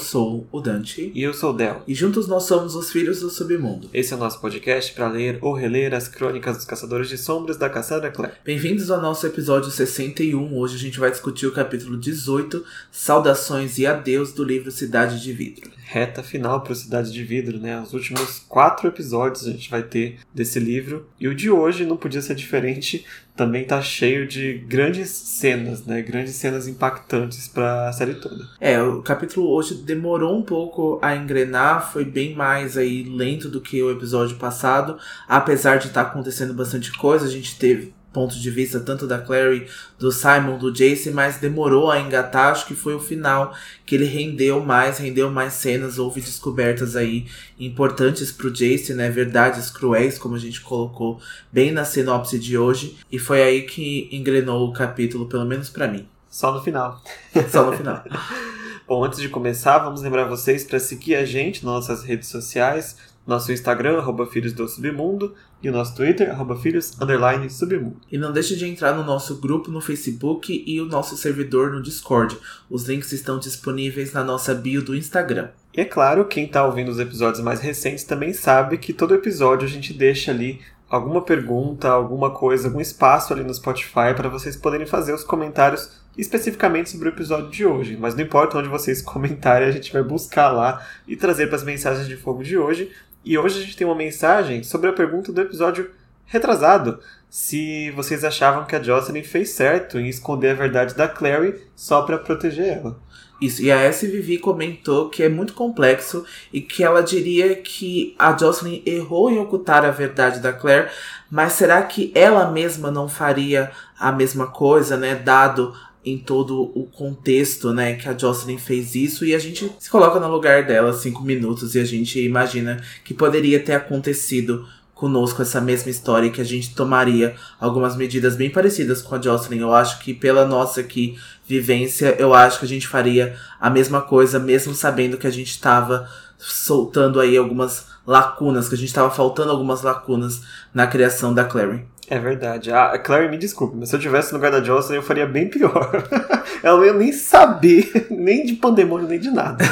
sou o Dante. E eu sou o Del. E juntos nós somos os Filhos do Submundo. Esse é o nosso podcast para ler ou reler as crônicas dos Caçadores de Sombras da Cassandra Clare. Bem-vindos ao nosso episódio 61. Hoje a gente vai discutir o capítulo 18, Saudações e Adeus do livro Cidade de Vidro. Reta final para Cidade de Vidro, né? Os últimos quatro episódios a gente vai ter desse livro. E o de hoje não podia ser diferente. Também tá cheio de grandes cenas, né? Grandes cenas impactantes para a série toda. É, o capítulo hoje demorou um pouco a engrenar, foi bem mais aí lento do que o episódio passado, apesar de estar tá acontecendo bastante coisa, a gente teve ponto de vista tanto da Clary, do Simon, do Jace, mas demorou a engatar, acho que foi o final que ele rendeu mais, rendeu mais cenas, houve descobertas aí importantes pro Jace, né, verdades cruéis, como a gente colocou bem na sinopse de hoje, e foi aí que engrenou o capítulo, pelo menos para mim. Só no final. Só no final. Bom, antes de começar, vamos lembrar vocês para seguir a gente nas nossas redes sociais, nosso Instagram, arroba Filhos do Submundo, e o nosso Twitter, arroba Filhos, underline, Submundo. E não deixe de entrar no nosso grupo no Facebook e o nosso servidor no Discord. Os links estão disponíveis na nossa bio do Instagram. E é claro, quem está ouvindo os episódios mais recentes também sabe que todo episódio a gente deixa ali alguma pergunta, alguma coisa, algum espaço ali no Spotify para vocês poderem fazer os comentários especificamente sobre o episódio de hoje. Mas não importa onde vocês comentarem, a gente vai buscar lá e trazer para as mensagens de fogo de hoje. E hoje a gente tem uma mensagem sobre a pergunta do episódio retrasado. Se vocês achavam que a Jocelyn fez certo em esconder a verdade da Clary só para proteger ela. Isso, e a S. Comentou que é muito complexo e que ela diria que a Jocelyn errou em ocultar a verdade da Claire, mas será que ela mesma não faria a mesma coisa, né? Dado em todo o contexto, né, que a Jocelyn fez isso e a gente se coloca no lugar dela cinco minutos e a gente imagina que poderia ter acontecido conosco essa mesma história e que a gente tomaria algumas medidas bem parecidas com a Jocelyn. Eu acho que pela nossa aqui vivência, eu acho que a gente faria a mesma coisa, mesmo sabendo que a gente estava soltando aí algumas lacunas, que a gente estava faltando algumas lacunas na criação da Clary. É verdade. A Clary, me desculpe, mas se eu tivesse no lugar da Jocelyn, eu faria bem pior. Ela não ia nem saber, nem de pandemônio, nem de nada.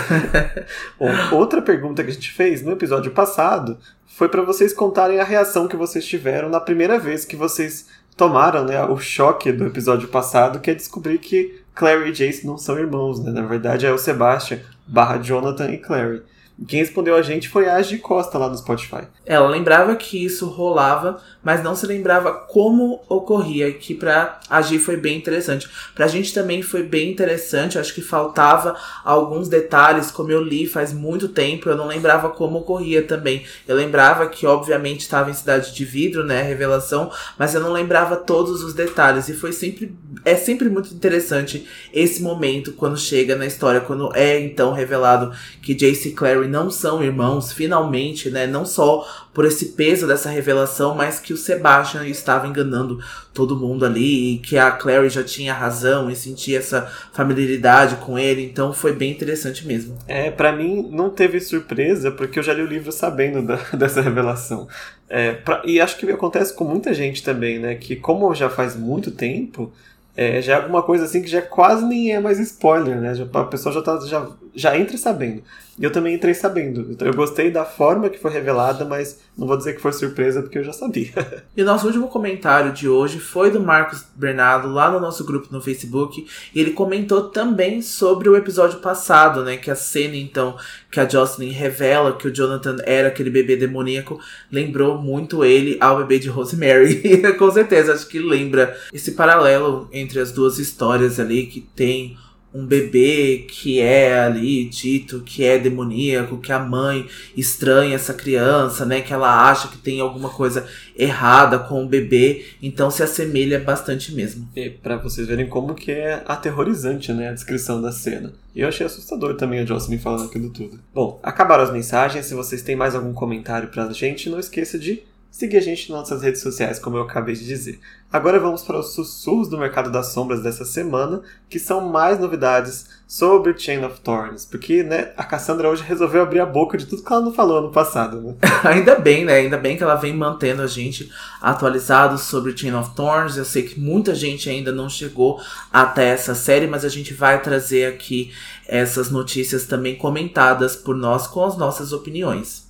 Bom, outra pergunta que a gente fez no episódio passado foi para vocês contarem a reação que vocês tiveram na primeira vez que vocês tomaram né, o choque do episódio passado, que é descobrir que Clary e Jace não são irmãos, né? Na verdade é o Sebastian barra Jonathan e Clary. Quem respondeu a gente foi a Agi Costa lá no Spotify. Ela lembrava que isso rolava, mas não se lembrava como ocorria, que pra Agi foi bem interessante. Pra gente também foi bem interessante, acho que faltava alguns detalhes, como eu li faz muito tempo, eu não lembrava como ocorria também. Eu lembrava que obviamente estava em Cidade de Vidro, né, revelação, mas eu não lembrava todos os detalhes e foi sempre é sempre muito interessante esse momento quando chega na história, quando é então revelado que Jace e Não são irmãos, finalmente, né? Não só por esse peso dessa revelação, mas que o Sebastian estava enganando todo mundo ali e que a Clary já tinha razão e sentia essa familiaridade com ele, então foi bem interessante mesmo. É, para mim não teve surpresa porque eu já li o livro sabendo da, dessa revelação. É, pra, e acho que acontece com muita gente também, né? Que como já faz muito tempo, é, já é alguma coisa assim que já quase nem é mais spoiler, né? Já, a pessoa já, tá, já, já entra sabendo. E eu também entrei sabendo. Eu gostei da forma que foi revelada, mas não vou dizer que foi surpresa porque eu já sabia. e o nosso último comentário de hoje foi do Marcos Bernardo, lá no nosso grupo no Facebook. E ele comentou também sobre o episódio passado, né? Que a cena, então, que a Jocelyn revela que o Jonathan era aquele bebê demoníaco, lembrou muito ele ao bebê de Rosemary. Com certeza, acho que lembra esse paralelo entre as duas histórias ali que tem um bebê que é ali dito que é demoníaco, que a mãe estranha essa criança, né? Que ela acha que tem alguma coisa errada com o bebê, então se assemelha bastante mesmo. E para vocês verem como que é aterrorizante, né, a descrição da cena. E eu achei assustador também a Jocelyn falando aquilo tudo. Bom, acabaram as mensagens. Se vocês têm mais algum comentário pra gente, não esqueça de seguir a gente nas nossas redes sociais, como eu acabei de dizer. Agora vamos para os sussurros do mercado das sombras dessa semana, que são mais novidades sobre Chain of Thorns, porque né, a Cassandra hoje resolveu abrir a boca de tudo que ela não falou no passado. Né? Ainda bem, né? Ainda bem que ela vem mantendo a gente atualizado sobre Chain of Thorns. Eu sei que muita gente ainda não chegou até essa série, mas a gente vai trazer aqui essas notícias também comentadas por nós com as nossas opiniões.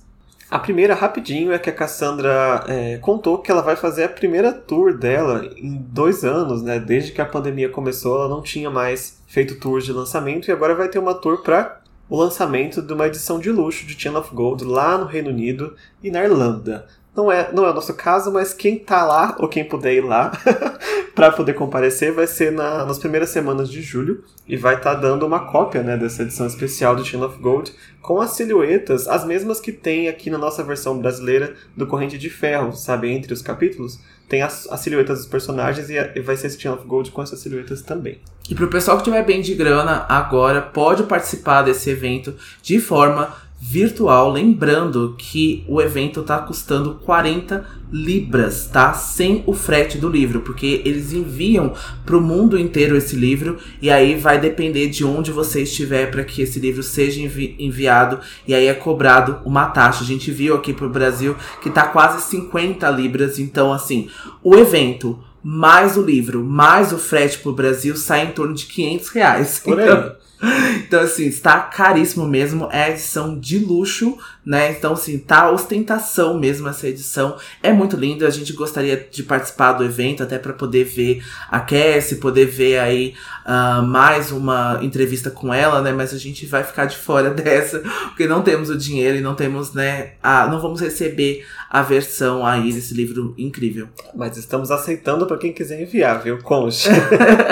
A primeira, rapidinho, é que a Cassandra é, contou que ela vai fazer a primeira tour dela em dois anos, né? Desde que a pandemia começou, ela não tinha mais feito tours de lançamento e agora vai ter uma tour para o lançamento de uma edição de luxo de Chain of Gold lá no Reino Unido e na Irlanda. Não é, não é o nosso caso, mas quem tá lá, ou quem puder ir lá, para poder comparecer, vai ser na, nas primeiras semanas de julho e vai estar tá dando uma cópia né, dessa edição especial do Chain of Gold com as silhuetas, as mesmas que tem aqui na nossa versão brasileira do Corrente de Ferro, sabe? Entre os capítulos, tem as, as silhuetas dos personagens e, a, e vai ser esse Chain of Gold com essas silhuetas também. E pro pessoal que tiver bem de grana agora, pode participar desse evento de forma virtual. Lembrando que o evento tá custando 40 libras, tá? Sem o frete do livro, porque eles enviam para o mundo inteiro esse livro e aí vai depender de onde você estiver para que esse livro seja envi enviado e aí é cobrado uma taxa. A gente viu aqui pro Brasil que tá quase 50 libras, então assim, o evento mais o livro, mais o frete pro Brasil sai em torno de 500 reais. Por então, então, assim, está caríssimo mesmo. É edição de luxo, né? Então, assim, tá ostentação mesmo essa edição. É muito lindo. A gente gostaria de participar do evento, até para poder ver a Cassie, poder ver aí uh, mais uma entrevista com ela, né? Mas a gente vai ficar de fora dessa, porque não temos o dinheiro e não temos, né? A, não vamos receber a versão aí desse livro incrível. Mas estamos aceitando para quem quiser enviar, viu? Conste.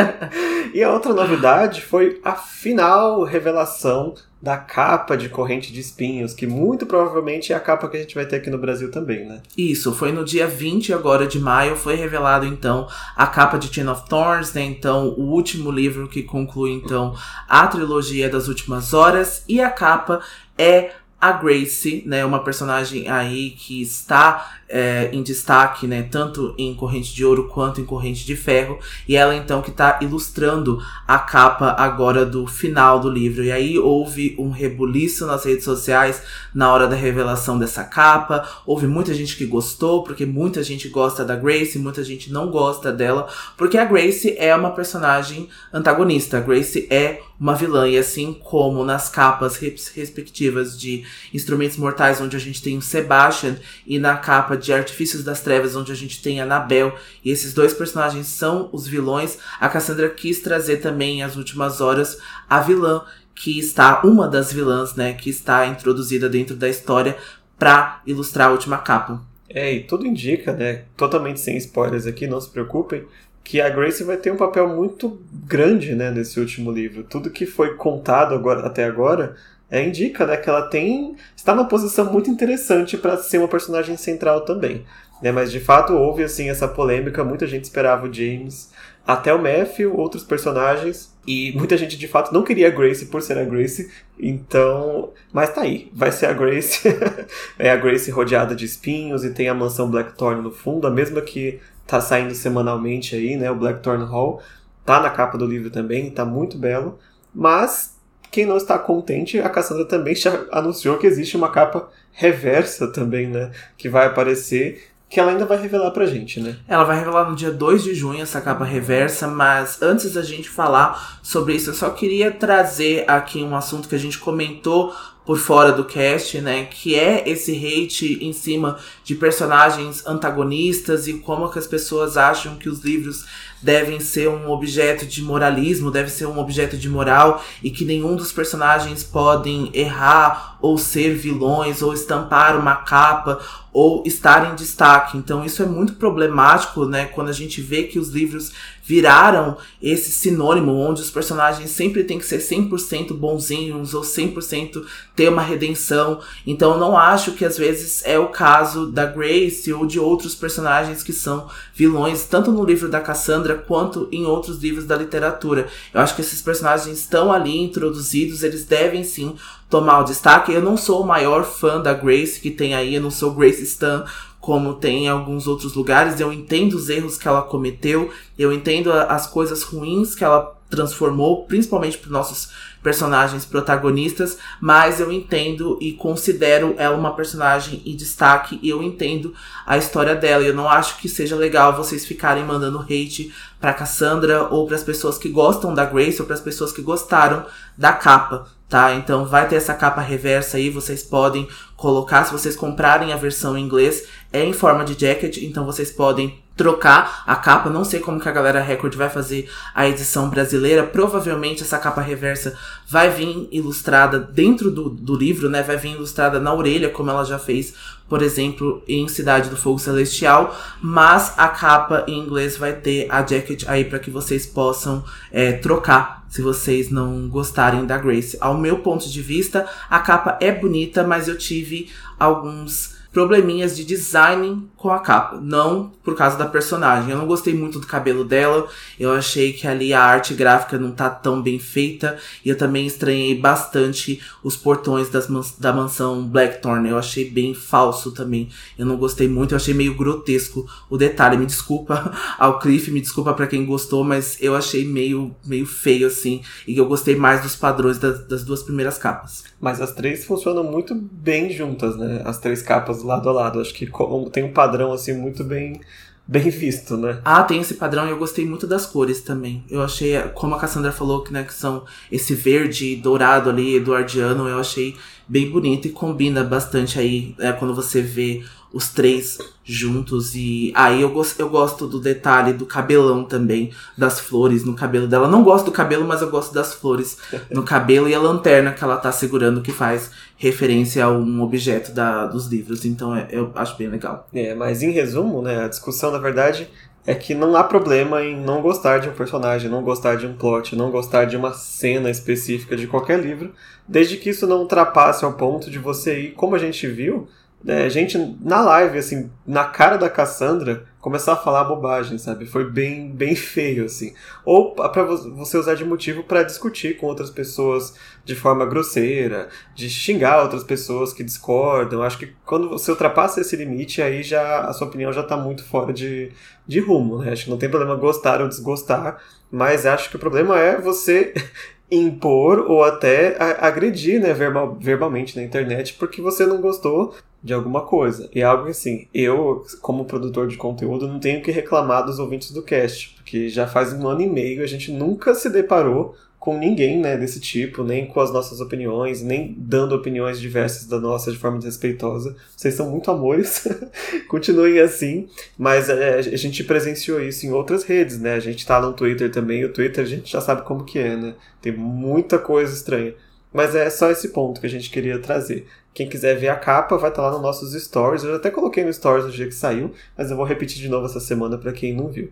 e a outra novidade foi a final revelação da capa de corrente de espinhos, que muito provavelmente é a capa que a gente vai ter aqui no Brasil também, né? Isso, foi no dia 20 agora de maio, foi revelado então a capa de Chain of Thorns, né? Então, o último livro que conclui então a trilogia das últimas horas e a capa é a Grace, né, uma personagem aí que está é, em destaque, né, tanto em Corrente de Ouro quanto em Corrente de Ferro, e ela então que está ilustrando a capa agora do final do livro. E aí houve um rebuliço nas redes sociais na hora da revelação dessa capa. Houve muita gente que gostou, porque muita gente gosta da Grace, muita gente não gosta dela, porque a Grace é uma personagem antagonista. A Grace é uma vilã, e assim como nas capas respectivas de Instrumentos Mortais, onde a gente tem o Sebastian, e na capa de Artifícios das Trevas, onde a gente tem a Anabel, e esses dois personagens são os vilões, a Cassandra quis trazer também as últimas horas a vilã, que está, uma das vilãs, né, que está introduzida dentro da história para ilustrar a última capa. É, e tudo indica, né, totalmente sem spoilers aqui, não se preocupem, que a Grace vai ter um papel muito grande, né, nesse último livro. Tudo que foi contado agora, até agora é, indica né, que ela tem está numa posição muito interessante para ser uma personagem central também. Né? Mas de fato houve assim essa polêmica, muita gente esperava o James, até o Matthew, outros personagens, e muita gente de fato não queria a Grace por ser a Grace, então. Mas tá aí, vai ser a Grace. é a Grace rodeada de espinhos e tem a mansão Blackthorn no fundo, a mesma que tá saindo semanalmente aí, né? O Blackthorn Hall. Tá na capa do livro também, tá muito belo. Mas quem não está contente, a Cassandra também anunciou que existe uma capa reversa também, né? Que vai aparecer que ela ainda vai revelar pra gente, né? Ela vai revelar no dia 2 de junho essa capa reversa, mas antes da gente falar sobre isso, eu só queria trazer aqui um assunto que a gente comentou por fora do cast, né? Que é esse hate em cima de personagens antagonistas e como que as pessoas acham que os livros devem ser um objeto de moralismo, deve ser um objeto de moral e que nenhum dos personagens podem errar ou ser vilões ou estampar uma capa ou estar em destaque. Então isso é muito problemático, né, quando a gente vê que os livros viraram esse sinônimo onde os personagens sempre têm que ser 100% bonzinhos ou 100% ter uma redenção. Então não acho que às vezes é o caso da Grace ou de outros personagens que são vilões, tanto no livro da Cassandra quanto em outros livros da literatura. Eu acho que esses personagens estão ali introduzidos, eles devem sim tomar o destaque. Eu não sou o maior fã da Grace que tem aí, eu não sou Grace Stan como tem em alguns outros lugares. Eu entendo os erros que ela cometeu, eu entendo as coisas ruins que ela transformou, principalmente para nossos personagens protagonistas, mas eu entendo e considero ela uma personagem em destaque e eu entendo a história dela. Eu não acho que seja legal vocês ficarem mandando hate para Cassandra ou para as pessoas que gostam da Grace ou para as pessoas que gostaram da capa, tá? Então vai ter essa capa reversa aí, vocês podem colocar, se vocês comprarem a versão em inglês, é em forma de jacket, então vocês podem trocar a capa. Não sei como que a galera Record vai fazer a edição brasileira. Provavelmente essa capa reversa vai vir ilustrada dentro do, do livro, né? Vai vir ilustrada na orelha, como ela já fez, por exemplo, em Cidade do Fogo Celestial. Mas a capa em inglês vai ter a jacket aí para que vocês possam é, trocar se vocês não gostarem da Grace. Ao meu ponto de vista, a capa é bonita, mas eu tive alguns probleminhas de design com a capa, não por causa da personagem. Eu não gostei muito do cabelo dela, eu achei que ali a arte gráfica não tá tão bem feita, e eu também estranhei bastante os portões das da mansão Blackthorn, eu achei bem falso também. Eu não gostei muito, eu achei meio grotesco o detalhe. Me desculpa ao Cliff, me desculpa para quem gostou, mas eu achei meio, meio feio assim, e eu gostei mais dos padrões das, das duas primeiras capas. Mas as três funcionam muito bem juntas, né? As três capas lado a lado. Acho que tem um padrão assim muito bem bem visto, né? Ah, tem esse padrão e eu gostei muito das cores também. Eu achei, como a Cassandra falou, que, né, que são esse verde dourado ali, eduardiano, eu achei bem bonito e combina bastante aí é, quando você vê os três juntos. E aí eu, gosto, eu gosto do detalhe do cabelão também, das flores no cabelo dela. Não gosto do cabelo, mas eu gosto das flores no cabelo e a lanterna que ela tá segurando, que faz referência a um objeto da, dos livros. Então é, eu acho bem legal. É, mas em resumo, né, a discussão na verdade é que não há problema em não gostar de um personagem, não gostar de um plot, não gostar de uma cena específica de qualquer livro, desde que isso não ultrapasse ao ponto de você ir, como a gente viu, é, gente na live, assim, na cara da Cassandra, começar a falar bobagem, sabe? Foi bem, bem feio, assim. Ou para você usar de motivo para discutir com outras pessoas de forma grosseira, de xingar outras pessoas que discordam. Acho que quando você ultrapassa esse limite, aí já a sua opinião já tá muito fora de, de rumo, né? Acho que não tem problema gostar ou desgostar, mas acho que o problema é você impor ou até agredir, né, verbal, verbalmente na internet porque você não gostou de alguma coisa. E é algo assim, eu, como produtor de conteúdo, não tenho que reclamar dos ouvintes do cast, porque já faz um ano e meio a gente nunca se deparou com ninguém, né, desse tipo, nem com as nossas opiniões, nem dando opiniões diversas da nossa de forma desrespeitosa. Vocês são muito amores, continuem assim, mas é, a gente presenciou isso em outras redes, né? A gente tá no Twitter também, o Twitter a gente já sabe como que é, né? Tem muita coisa estranha. Mas é só esse ponto que a gente queria trazer. Quem quiser ver a capa vai estar tá lá nos nossos stories. Eu até coloquei no stories no dia que saiu, mas eu vou repetir de novo essa semana para quem não viu.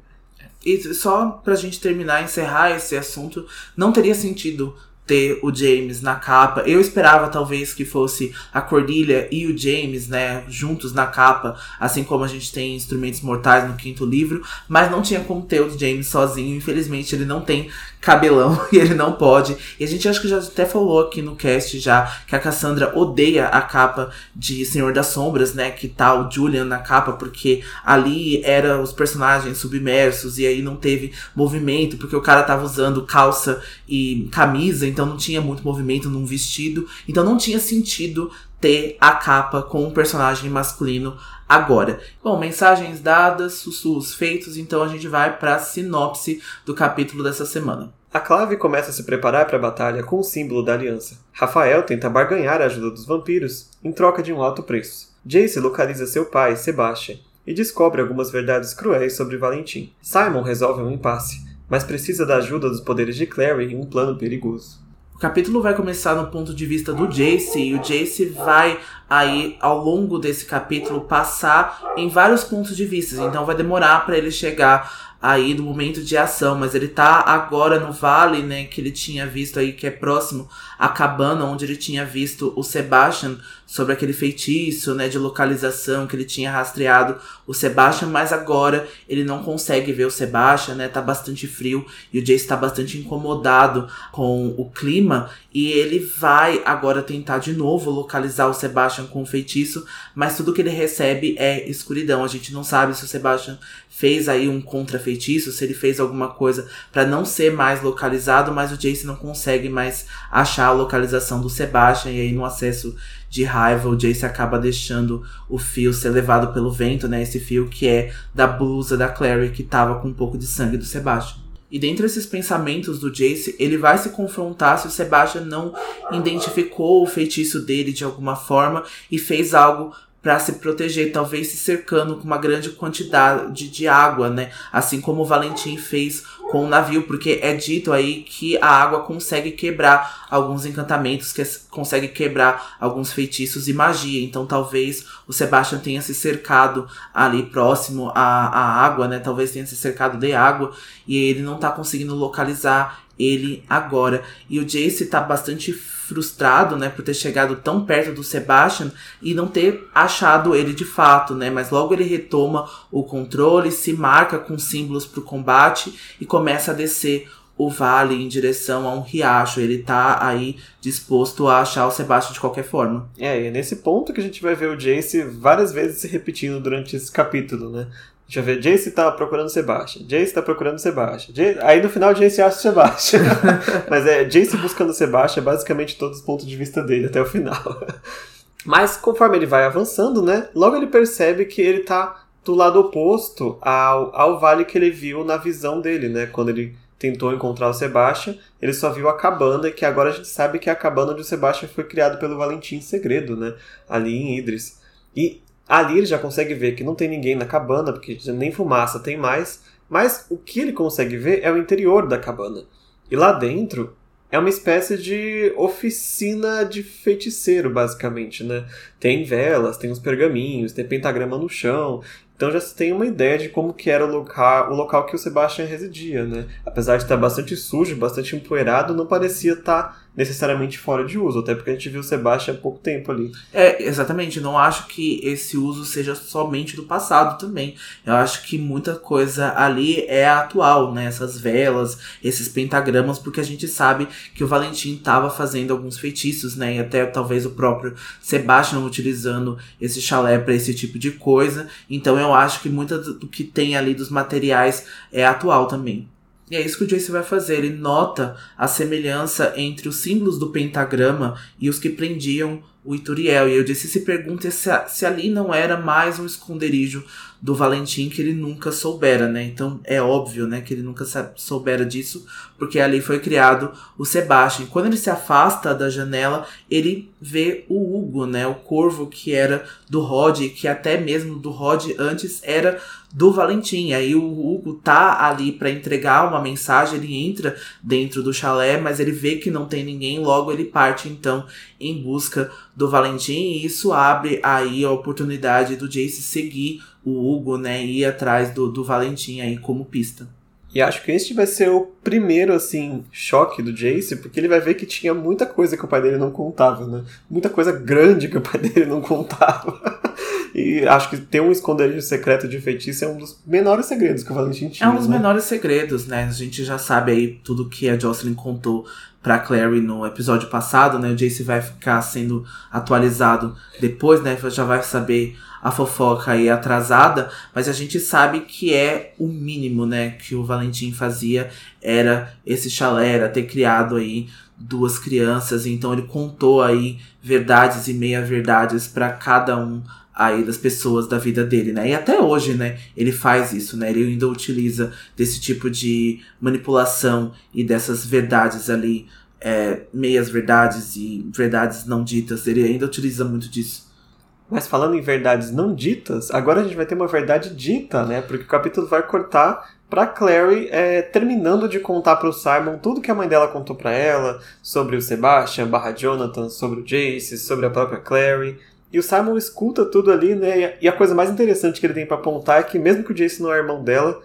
E só pra gente terminar, encerrar esse assunto, não teria sentido ter o James na capa. Eu esperava talvez que fosse a Cordilha e o James, né, juntos na capa, assim como a gente tem Instrumentos Mortais no quinto livro, mas não tinha como ter o James sozinho. Infelizmente, ele não tem cabelão e ele não pode. E a gente acho que já até falou aqui no cast já que a Cassandra odeia a capa de Senhor das Sombras, né, que tá o Julian na capa porque ali era os personagens submersos e aí não teve movimento porque o cara tava usando calça e camisa então não tinha muito movimento num vestido, então não tinha sentido ter a capa com um personagem masculino agora. Bom, mensagens dadas, sussurros feitos, então a gente vai para a sinopse do capítulo dessa semana. A Clave começa a se preparar para a batalha com o símbolo da aliança. Rafael tenta barganhar a ajuda dos vampiros em troca de um alto preço. Jace localiza seu pai, Sebastian, e descobre algumas verdades cruéis sobre Valentim. Simon resolve um impasse, mas precisa da ajuda dos poderes de Clary em um plano perigoso. O capítulo vai começar no ponto de vista do Jace e o Jace vai aí ao longo desse capítulo passar em vários pontos de vista. Então vai demorar para ele chegar aí no momento de ação, mas ele tá agora no vale, né, que ele tinha visto aí, que é próximo à cabana onde ele tinha visto o Sebastian sobre aquele feitiço, né, de localização que ele tinha rastreado o Sebastian, mas agora ele não consegue ver o Sebastian, né, tá bastante frio e o Jace tá bastante incomodado com o clima e ele vai agora tentar de novo localizar o Sebastian com o feitiço, mas tudo que ele recebe é escuridão. A gente não sabe se o Sebastian fez aí um contra-feitiço, se ele fez alguma coisa para não ser mais localizado, mas o Jace não consegue mais achar a localização do Sebastian e aí no acesso de raiva, o Jace acaba deixando o fio ser levado pelo vento, né? Esse fio que é da blusa da Clary que tava com um pouco de sangue do Sebastian. E dentre esses pensamentos do Jace, ele vai se confrontar se o Sebastian não identificou o feitiço dele de alguma forma e fez algo para se proteger, talvez se cercando com uma grande quantidade de água, né? Assim como o Valentim fez com o navio, porque é dito aí que a água consegue quebrar alguns encantamentos, que consegue quebrar alguns feitiços e magia. Então talvez o Sebastian tenha se cercado ali próximo à, à água, né? Talvez tenha se cercado de água e ele não tá conseguindo localizar ele agora. E o Jace tá bastante frustrado, né, por ter chegado tão perto do Sebastian e não ter achado ele de fato, né? Mas logo ele retoma o controle, se marca com símbolos pro combate e começa a descer o vale em direção a um riacho. Ele tá aí disposto a achar o Sebastian de qualquer forma. É, e é nesse ponto que a gente vai ver o Jace várias vezes se repetindo durante esse capítulo, né? Deixa eu ver, Jace tá procurando Sebastian. Jace tá procurando Sebastian. Jace... Aí no final Jace acha o Sebastian. Mas é, Jace buscando Sebastian é basicamente todos os pontos de vista dele até o final. Mas conforme ele vai avançando, né? Logo ele percebe que ele tá do lado oposto ao, ao vale que ele viu na visão dele, né? Quando ele tentou encontrar o Sebastian, ele só viu a cabana, que agora a gente sabe que é a cabana onde o Sebastian foi criado pelo Valentim em segredo, né? Ali em Idris. E Ali ele já consegue ver que não tem ninguém na cabana, porque nem fumaça tem mais, mas o que ele consegue ver é o interior da cabana. E lá dentro é uma espécie de oficina de feiticeiro, basicamente, né? Tem velas, tem uns pergaminhos, tem pentagrama no chão. Então já se tem uma ideia de como que era o local, o local que o Sebastian residia, né? Apesar de estar bastante sujo, bastante empoeirado, não parecia estar necessariamente fora de uso, até porque a gente viu o Sebastian há pouco tempo ali. É, exatamente. Não acho que esse uso seja somente do passado também. Eu acho que muita coisa ali é atual, né? Essas velas, esses pentagramas, porque a gente sabe que o Valentim estava fazendo alguns feitiços, né? E até talvez o próprio Sebastian utilizando esse chalé para esse tipo de coisa. Então eu acho que muita do que tem ali dos materiais é atual também. E é isso que o Jace vai fazer. Ele nota a semelhança entre os símbolos do pentagrama e os que prendiam o Ituriel. E o Jace se pergunta se, se ali não era mais um esconderijo do Valentim que ele nunca soubera, né? Então é óbvio, né, que ele nunca soubera disso, porque ali foi criado o Sebastian. Quando ele se afasta da janela, ele vê o Hugo, né, o corvo que era do Rod, que até mesmo do Rod antes era do Valentim. Aí o Hugo tá ali para entregar uma mensagem, ele entra dentro do chalé, mas ele vê que não tem ninguém, logo ele parte então em busca do Valentim e isso abre aí a oportunidade do Jace seguir o Hugo, né, ir atrás do, do Valentim aí como pista. E acho que este vai ser o primeiro, assim, choque do Jace, porque ele vai ver que tinha muita coisa que o pai dele não contava, né? Muita coisa grande que o pai dele não contava. e acho que ter um esconderijo secreto de feitiço é um dos menores segredos que o Valentim tinha. É um dos né? menores segredos, né? A gente já sabe aí tudo que a Jocelyn contou pra Clary no episódio passado, né? O Jace vai ficar sendo atualizado depois, né? Já vai saber a fofoca aí atrasada, mas a gente sabe que é o mínimo, né, que o Valentim fazia era esse chalé, era ter criado aí duas crianças, então ele contou aí verdades e meia-verdades para cada um aí das pessoas da vida dele, né? E até hoje, né, ele faz isso, né? Ele ainda utiliza desse tipo de manipulação e dessas verdades ali, é, meias verdades e verdades não ditas. Ele ainda utiliza muito disso. Mas falando em verdades não ditas, agora a gente vai ter uma verdade dita, né? Porque o capítulo vai cortar para Clary é, terminando de contar para o Simon tudo que a mãe dela contou para ela sobre o Sebastian, barra Jonathan, sobre o Jace, sobre a própria Clary. E o Simon escuta tudo ali, né? E a coisa mais interessante que ele tem para apontar é que mesmo que o Jace não é irmão dela,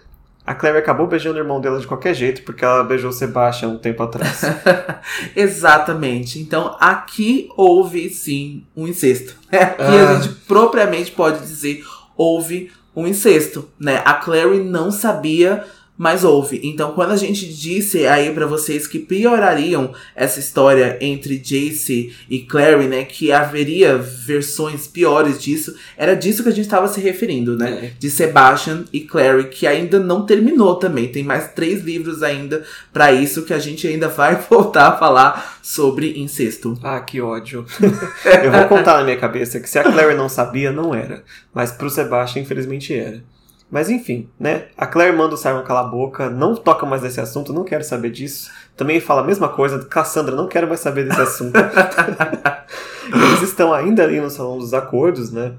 A Claire acabou beijando o irmão dela de qualquer jeito, porque ela beijou o Sebastian um tempo atrás. Exatamente. Então aqui houve sim um incesto. Aqui ah. a gente propriamente pode dizer houve um incesto, né? A Clary não sabia mas houve. Então, quando a gente disse aí para vocês que piorariam essa história entre Jace e Clary, né, que haveria versões piores disso, era disso que a gente estava se referindo, né? É. De Sebastian e Clary, que ainda não terminou também. Tem mais três livros ainda para isso que a gente ainda vai voltar a falar sobre incesto. Ah, que ódio. Eu vou contar na minha cabeça que se a Clary não sabia, não era. Mas pro Sebastian, infelizmente, era. Mas enfim, né? A Claire manda o Simon calar a boca, não toca mais nesse assunto, não quero saber disso. Também fala a mesma coisa, Cassandra, não quero mais saber desse assunto. Eles estão ainda ali no Salão dos Acordos, né?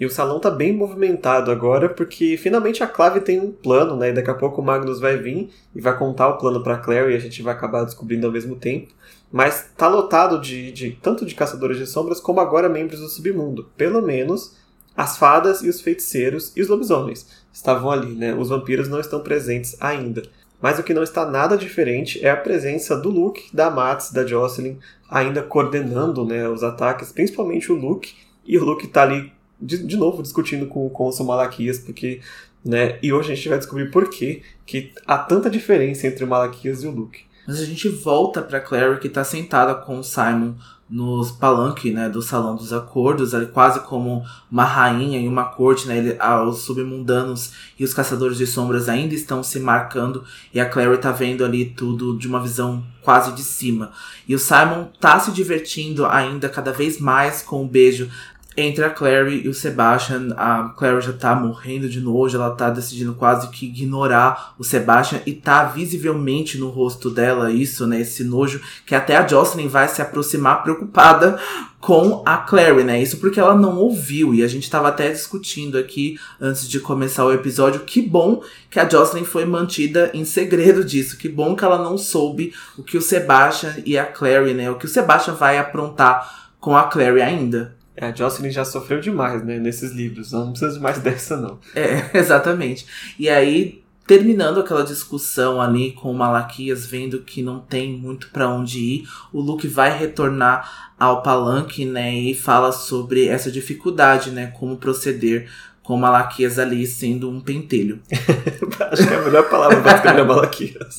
E o salão tá bem movimentado agora, porque finalmente a Clave tem um plano, né? E daqui a pouco o Magnus vai vir e vai contar o plano pra Claire e a gente vai acabar descobrindo ao mesmo tempo. Mas tá lotado de, de tanto de caçadores de sombras como agora membros do submundo. Pelo menos as fadas e os feiticeiros e os lobisomens estavam ali, né? Os vampiros não estão presentes ainda. Mas o que não está nada diferente é a presença do Luke, da Mats, da Jocelyn, ainda coordenando né, os ataques, principalmente o Luke. E o Luke está ali, de, de, novo, discutindo com o Consul Malaquias, porque. Né, e hoje a gente vai descobrir por que, que há tanta diferença entre o Malaquias e o Luke. Mas a gente volta para Clary, que está sentada com o Simon nos palanques, né, do Salão dos Acordos, ali quase como uma rainha em uma corte, né, ele, ah, os submundanos e os caçadores de sombras ainda estão se marcando e a Clary tá vendo ali tudo de uma visão quase de cima. E o Simon tá se divertindo ainda cada vez mais com o beijo entre a Clary e o Sebastian, a Clary já tá morrendo de nojo, ela tá decidindo quase que ignorar o Sebastian e tá visivelmente no rosto dela isso, né, esse nojo, que até a Jocelyn vai se aproximar preocupada com a Clary, né? Isso porque ela não ouviu e a gente tava até discutindo aqui antes de começar o episódio, que bom que a Jocelyn foi mantida em segredo disso, que bom que ela não soube o que o Sebastian e a Clary, né, o que o Sebastian vai aprontar com a Clary ainda. A Jocelyn já sofreu demais, né, nesses livros. Não precisa de mais dessa, não. É, exatamente. E aí, terminando aquela discussão ali com o Malaquias, vendo que não tem muito para onde ir, o Luke vai retornar ao palanque, né, e fala sobre essa dificuldade, né, como proceder com o Malaquias ali sendo um pentelho. Acho que é a melhor palavra para descrever Malaquias.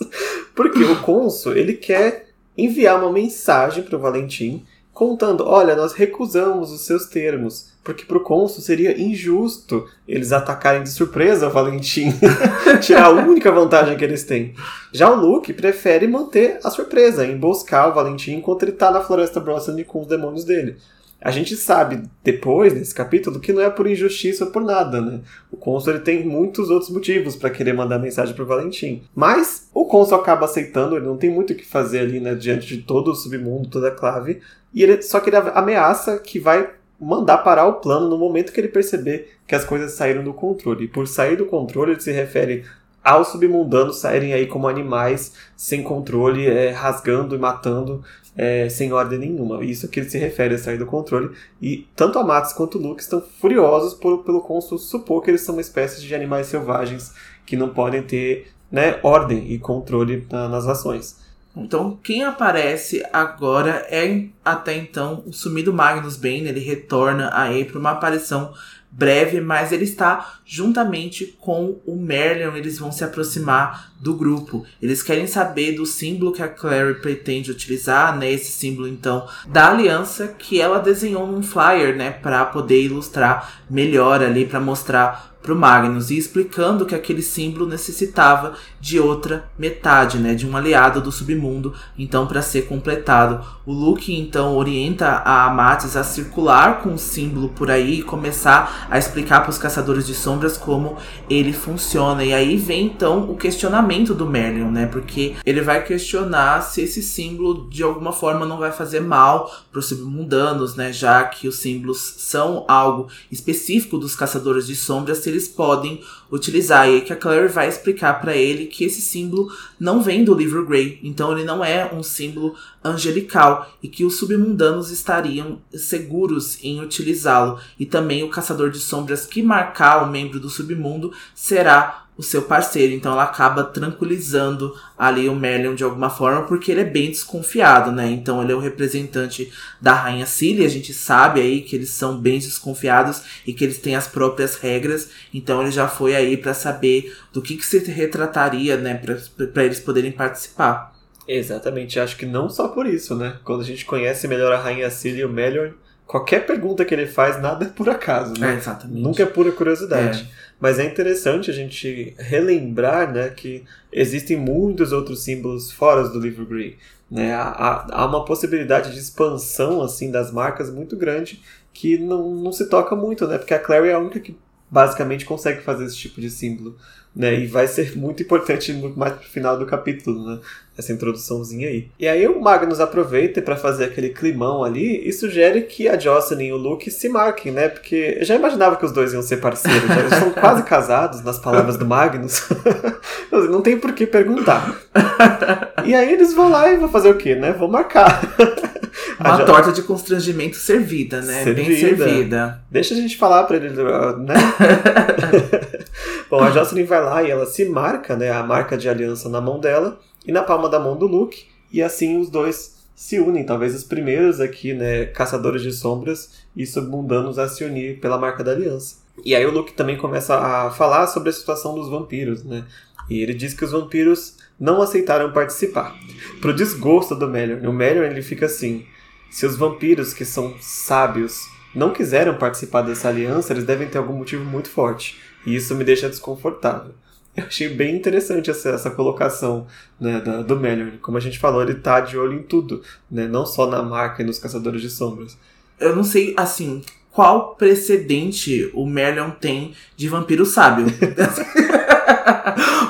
Porque o Consul, ele quer enviar uma mensagem para o Valentim contando: olha, nós recusamos os seus termos, porque para o cônsul seria injusto eles atacarem de surpresa o Valentim, tirar a única vantagem que eles têm. Já o Luke prefere manter a surpresa, emboscar o Valentim enquanto ele está na Floresta Brosnan com os demônios dele. A gente sabe depois nesse capítulo que não é por injustiça ou por nada, né? O Consul tem muitos outros motivos para querer mandar mensagem pro Valentim. Mas o Consul acaba aceitando, ele não tem muito o que fazer ali, né, diante de todo o submundo, toda a clave, e ele só que ele ameaça que vai mandar parar o plano no momento que ele perceber que as coisas saíram do controle. E por sair do controle, ele se refere aos submundanos saírem aí como animais sem controle, é, rasgando e matando é, sem ordem nenhuma. Isso que ele se refere a sair do controle. E tanto a Matos quanto o Luke estão furiosos por, pelo cônsul supor que eles são uma espécie de animais selvagens que não podem ter né, ordem e controle na, nas ações. Então, quem aparece agora é até então o sumido Magnus Bane. Ele retorna aí para uma aparição breve, mas ele está juntamente com o Merlin, eles vão se aproximar do grupo. Eles querem saber do símbolo que a Clary pretende utilizar, né? Esse símbolo então da aliança que ela desenhou num flyer, né, para poder ilustrar melhor ali para mostrar para o Magnus e explicando que aquele símbolo necessitava de outra metade, né, de um aliado do submundo, então para ser completado. O Luke então orienta a Amatis a circular com o símbolo por aí e começar a explicar para os caçadores de sombras como ele funciona. E aí vem então o questionamento do Merlin, né, porque ele vai questionar se esse símbolo de alguma forma não vai fazer mal para os submundanos, né, já que os símbolos são algo específico dos caçadores de sombras eles podem utilizar. E aí que a Claire vai explicar para ele que esse símbolo não vem do livro Grey, então ele não é um símbolo angelical e que os submundanos estariam seguros em utilizá-lo. E também o caçador de sombras que marcar o membro do submundo será o seu parceiro. Então ela acaba tranquilizando ali o Merlin de alguma forma, porque ele é bem desconfiado, né? Então ele é o representante da Rainha Cília. A gente sabe aí que eles são bem desconfiados e que eles têm as próprias regras. Então ele já foi aí para saber do que, que se retrataria, né? para eles poderem participar. Exatamente, acho que não só por isso, né? Quando a gente conhece melhor a Rainha Cília e o Melior, qualquer pergunta que ele faz, nada é por acaso, né? É, exatamente. Nunca é pura curiosidade. É. Mas é interessante a gente relembrar né, que existem muitos outros símbolos fora do livro Grey. Né? Há, há uma possibilidade de expansão assim das marcas muito grande que não, não se toca muito, né? Porque a Clary é a única que basicamente consegue fazer esse tipo de símbolo. Né? E vai ser muito importante muito mais pro final do capítulo, né? Essa introduçãozinha aí. E aí o Magnus aproveita para fazer aquele climão ali e sugere que a Jocelyn e o Luke se marquem, né? Porque eu já imaginava que os dois iam ser parceiros, já eles são quase casados, nas palavras do Magnus. Não tem por que perguntar. E aí eles vão lá e vão fazer o quê, né? Vão marcar. Uma jo... torta de constrangimento servida, né? Servida. Bem servida. Deixa a gente falar pra ele, né? Bom, a Jocelyn vai lá e ela se marca, né? A marca de aliança na mão dela e na palma da mão do Luke, e assim os dois se unem, talvez os primeiros aqui, né, caçadores de sombras e submundanos a se unir pela marca da aliança. E aí o Luke também começa a falar sobre a situação dos vampiros, né? E ele diz que os vampiros não aceitaram participar. Pro desgosto do Melior, o Melior ele fica assim: se os vampiros que são sábios não quiseram participar dessa aliança, eles devem ter algum motivo muito forte. E isso me deixa desconfortável. Eu achei bem interessante essa, essa colocação né, da, do Melior. Como a gente falou, ele tá de olho em tudo, né? não só na marca e nos Caçadores de Sombras. Eu não sei, assim, qual precedente o Merlion tem de vampiro sábio.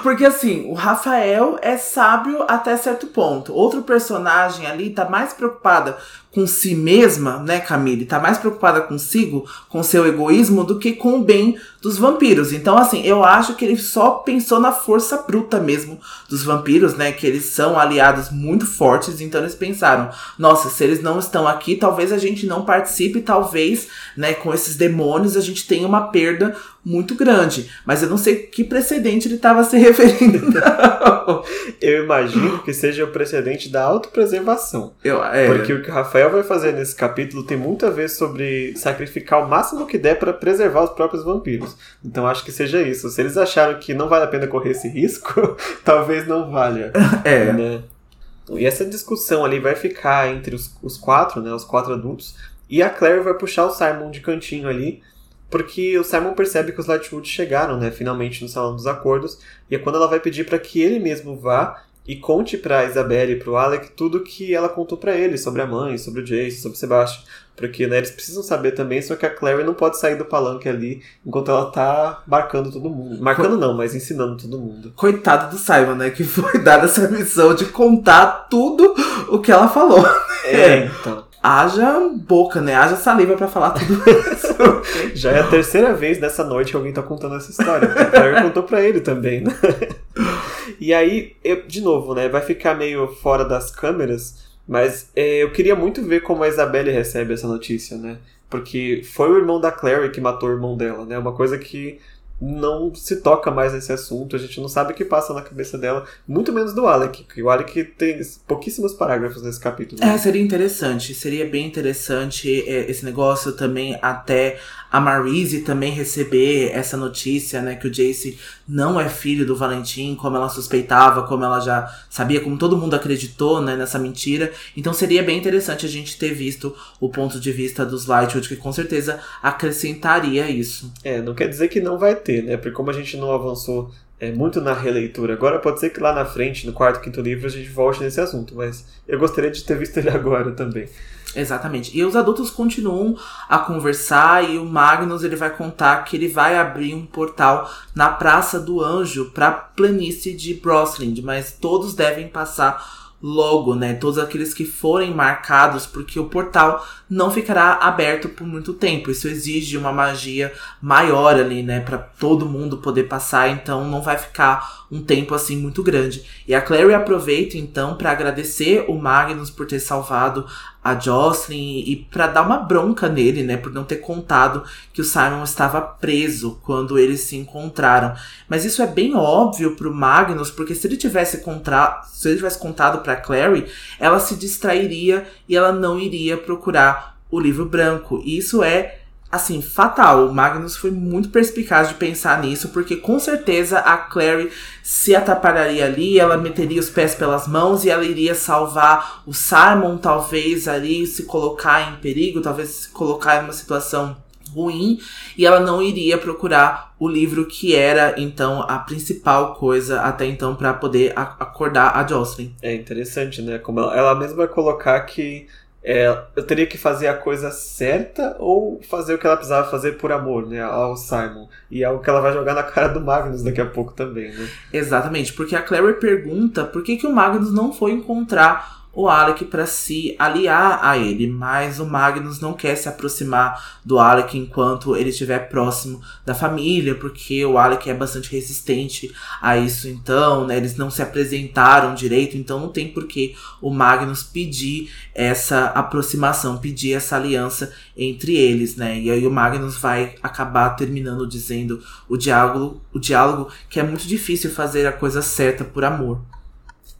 Porque assim, o Rafael é sábio até certo ponto. Outro personagem ali tá mais preocupada com si mesma, né, Camille? Tá mais preocupada consigo, com seu egoísmo, do que com o bem dos vampiros. Então, assim, eu acho que ele só pensou na força bruta mesmo dos vampiros, né? Que eles são aliados muito fortes. Então, eles pensaram: nossa, se eles não estão aqui, talvez a gente não participe, talvez, né, com esses demônios a gente tenha uma perda muito grande. Mas eu não sei que precedente ele estava se referindo. Não. eu imagino que seja o precedente da autopreservação. Eu, é. Porque o que o Rafael vai fazer nesse capítulo tem muito a ver sobre sacrificar o máximo que der para preservar os próprios vampiros. Então acho que seja isso. Se eles acharam que não vale a pena correr esse risco, talvez não valha. É. Né? E essa discussão ali vai ficar entre os, os quatro, né, os quatro adultos, e a Claire vai puxar o Simon de cantinho ali porque o Simon percebe que os Lightwood chegaram, né, finalmente no Salão dos Acordos, e é quando ela vai pedir para que ele mesmo vá e conte para Isabelle e para o Alec tudo que ela contou para ele sobre a mãe, sobre o Jace, sobre o Sebastian, porque né, eles precisam saber também, só que a Clary não pode sair do palanque ali enquanto ela tá marcando todo mundo. Marcando não, mas ensinando todo mundo. Coitado do Simon, né, que foi dada essa missão de contar tudo o que ela falou. É, então haja boca, né? Haja saliva para falar tudo isso. Já é a terceira vez nessa noite que alguém tá contando essa história. O Claire contou pra ele também, né? E aí, eu, de novo, né? Vai ficar meio fora das câmeras, mas é, eu queria muito ver como a Isabelle recebe essa notícia, né? Porque foi o irmão da Clary que matou o irmão dela, né? Uma coisa que não se toca mais nesse assunto, a gente não sabe o que passa na cabeça dela, muito menos do Alec, que o Alec tem pouquíssimos parágrafos nesse capítulo. É, seria interessante, seria bem interessante é, esse negócio também até a Marise também receber essa notícia, né, que o Jace não é filho do Valentim, como ela suspeitava, como ela já sabia, como todo mundo acreditou, né, nessa mentira. Então seria bem interessante a gente ter visto o ponto de vista dos Lightwood, que com certeza acrescentaria isso. É, não quer dizer que não vai ter, né, porque como a gente não avançou é, muito na releitura. Agora pode ser que lá na frente, no quarto, quinto livro, a gente volte nesse assunto, mas eu gostaria de ter visto ele agora também. Exatamente. E os adultos continuam a conversar e o Magnus ele vai contar que ele vai abrir um portal na Praça do Anjo para planície de Broslind, mas todos devem passar logo, né? Todos aqueles que forem marcados, porque o portal não ficará aberto por muito tempo. Isso exige uma magia maior ali, né? Para todo mundo poder passar, então não vai ficar um tempo assim muito grande. E a Clary aproveita então para agradecer o Magnus por ter salvado a Jocelyn e para dar uma bronca nele, né, por não ter contado que o Simon estava preso quando eles se encontraram. Mas isso é bem óbvio pro Magnus, porque se ele tivesse contra... se ele tivesse contado para Clary, ela se distrairia e ela não iria procurar o livro branco. E isso é assim, fatal. O Magnus foi muito perspicaz de pensar nisso, porque com certeza a Clary se atrapalharia ali, ela meteria os pés pelas mãos e ela iria salvar o Simon, talvez ali se colocar em perigo, talvez se colocar em uma situação ruim, e ela não iria procurar o livro que era então a principal coisa até então para poder acordar a Jocelyn. É interessante, né? Como ela, ela mesma vai colocar que é, eu teria que fazer a coisa certa ou fazer o que ela precisava fazer por amor, né, ao Simon. E é algo que ela vai jogar na cara do Magnus daqui a pouco também, né? Exatamente, porque a Clary pergunta por que, que o Magnus não foi encontrar o Alec para se aliar a ele, mas o Magnus não quer se aproximar do Alec enquanto ele estiver próximo da família, porque o Alec é bastante resistente a isso então, né? Eles não se apresentaram direito, então não tem por que o Magnus pedir essa aproximação, pedir essa aliança entre eles, né? E aí o Magnus vai acabar terminando dizendo o diálogo, o diálogo que é muito difícil fazer a coisa certa por amor.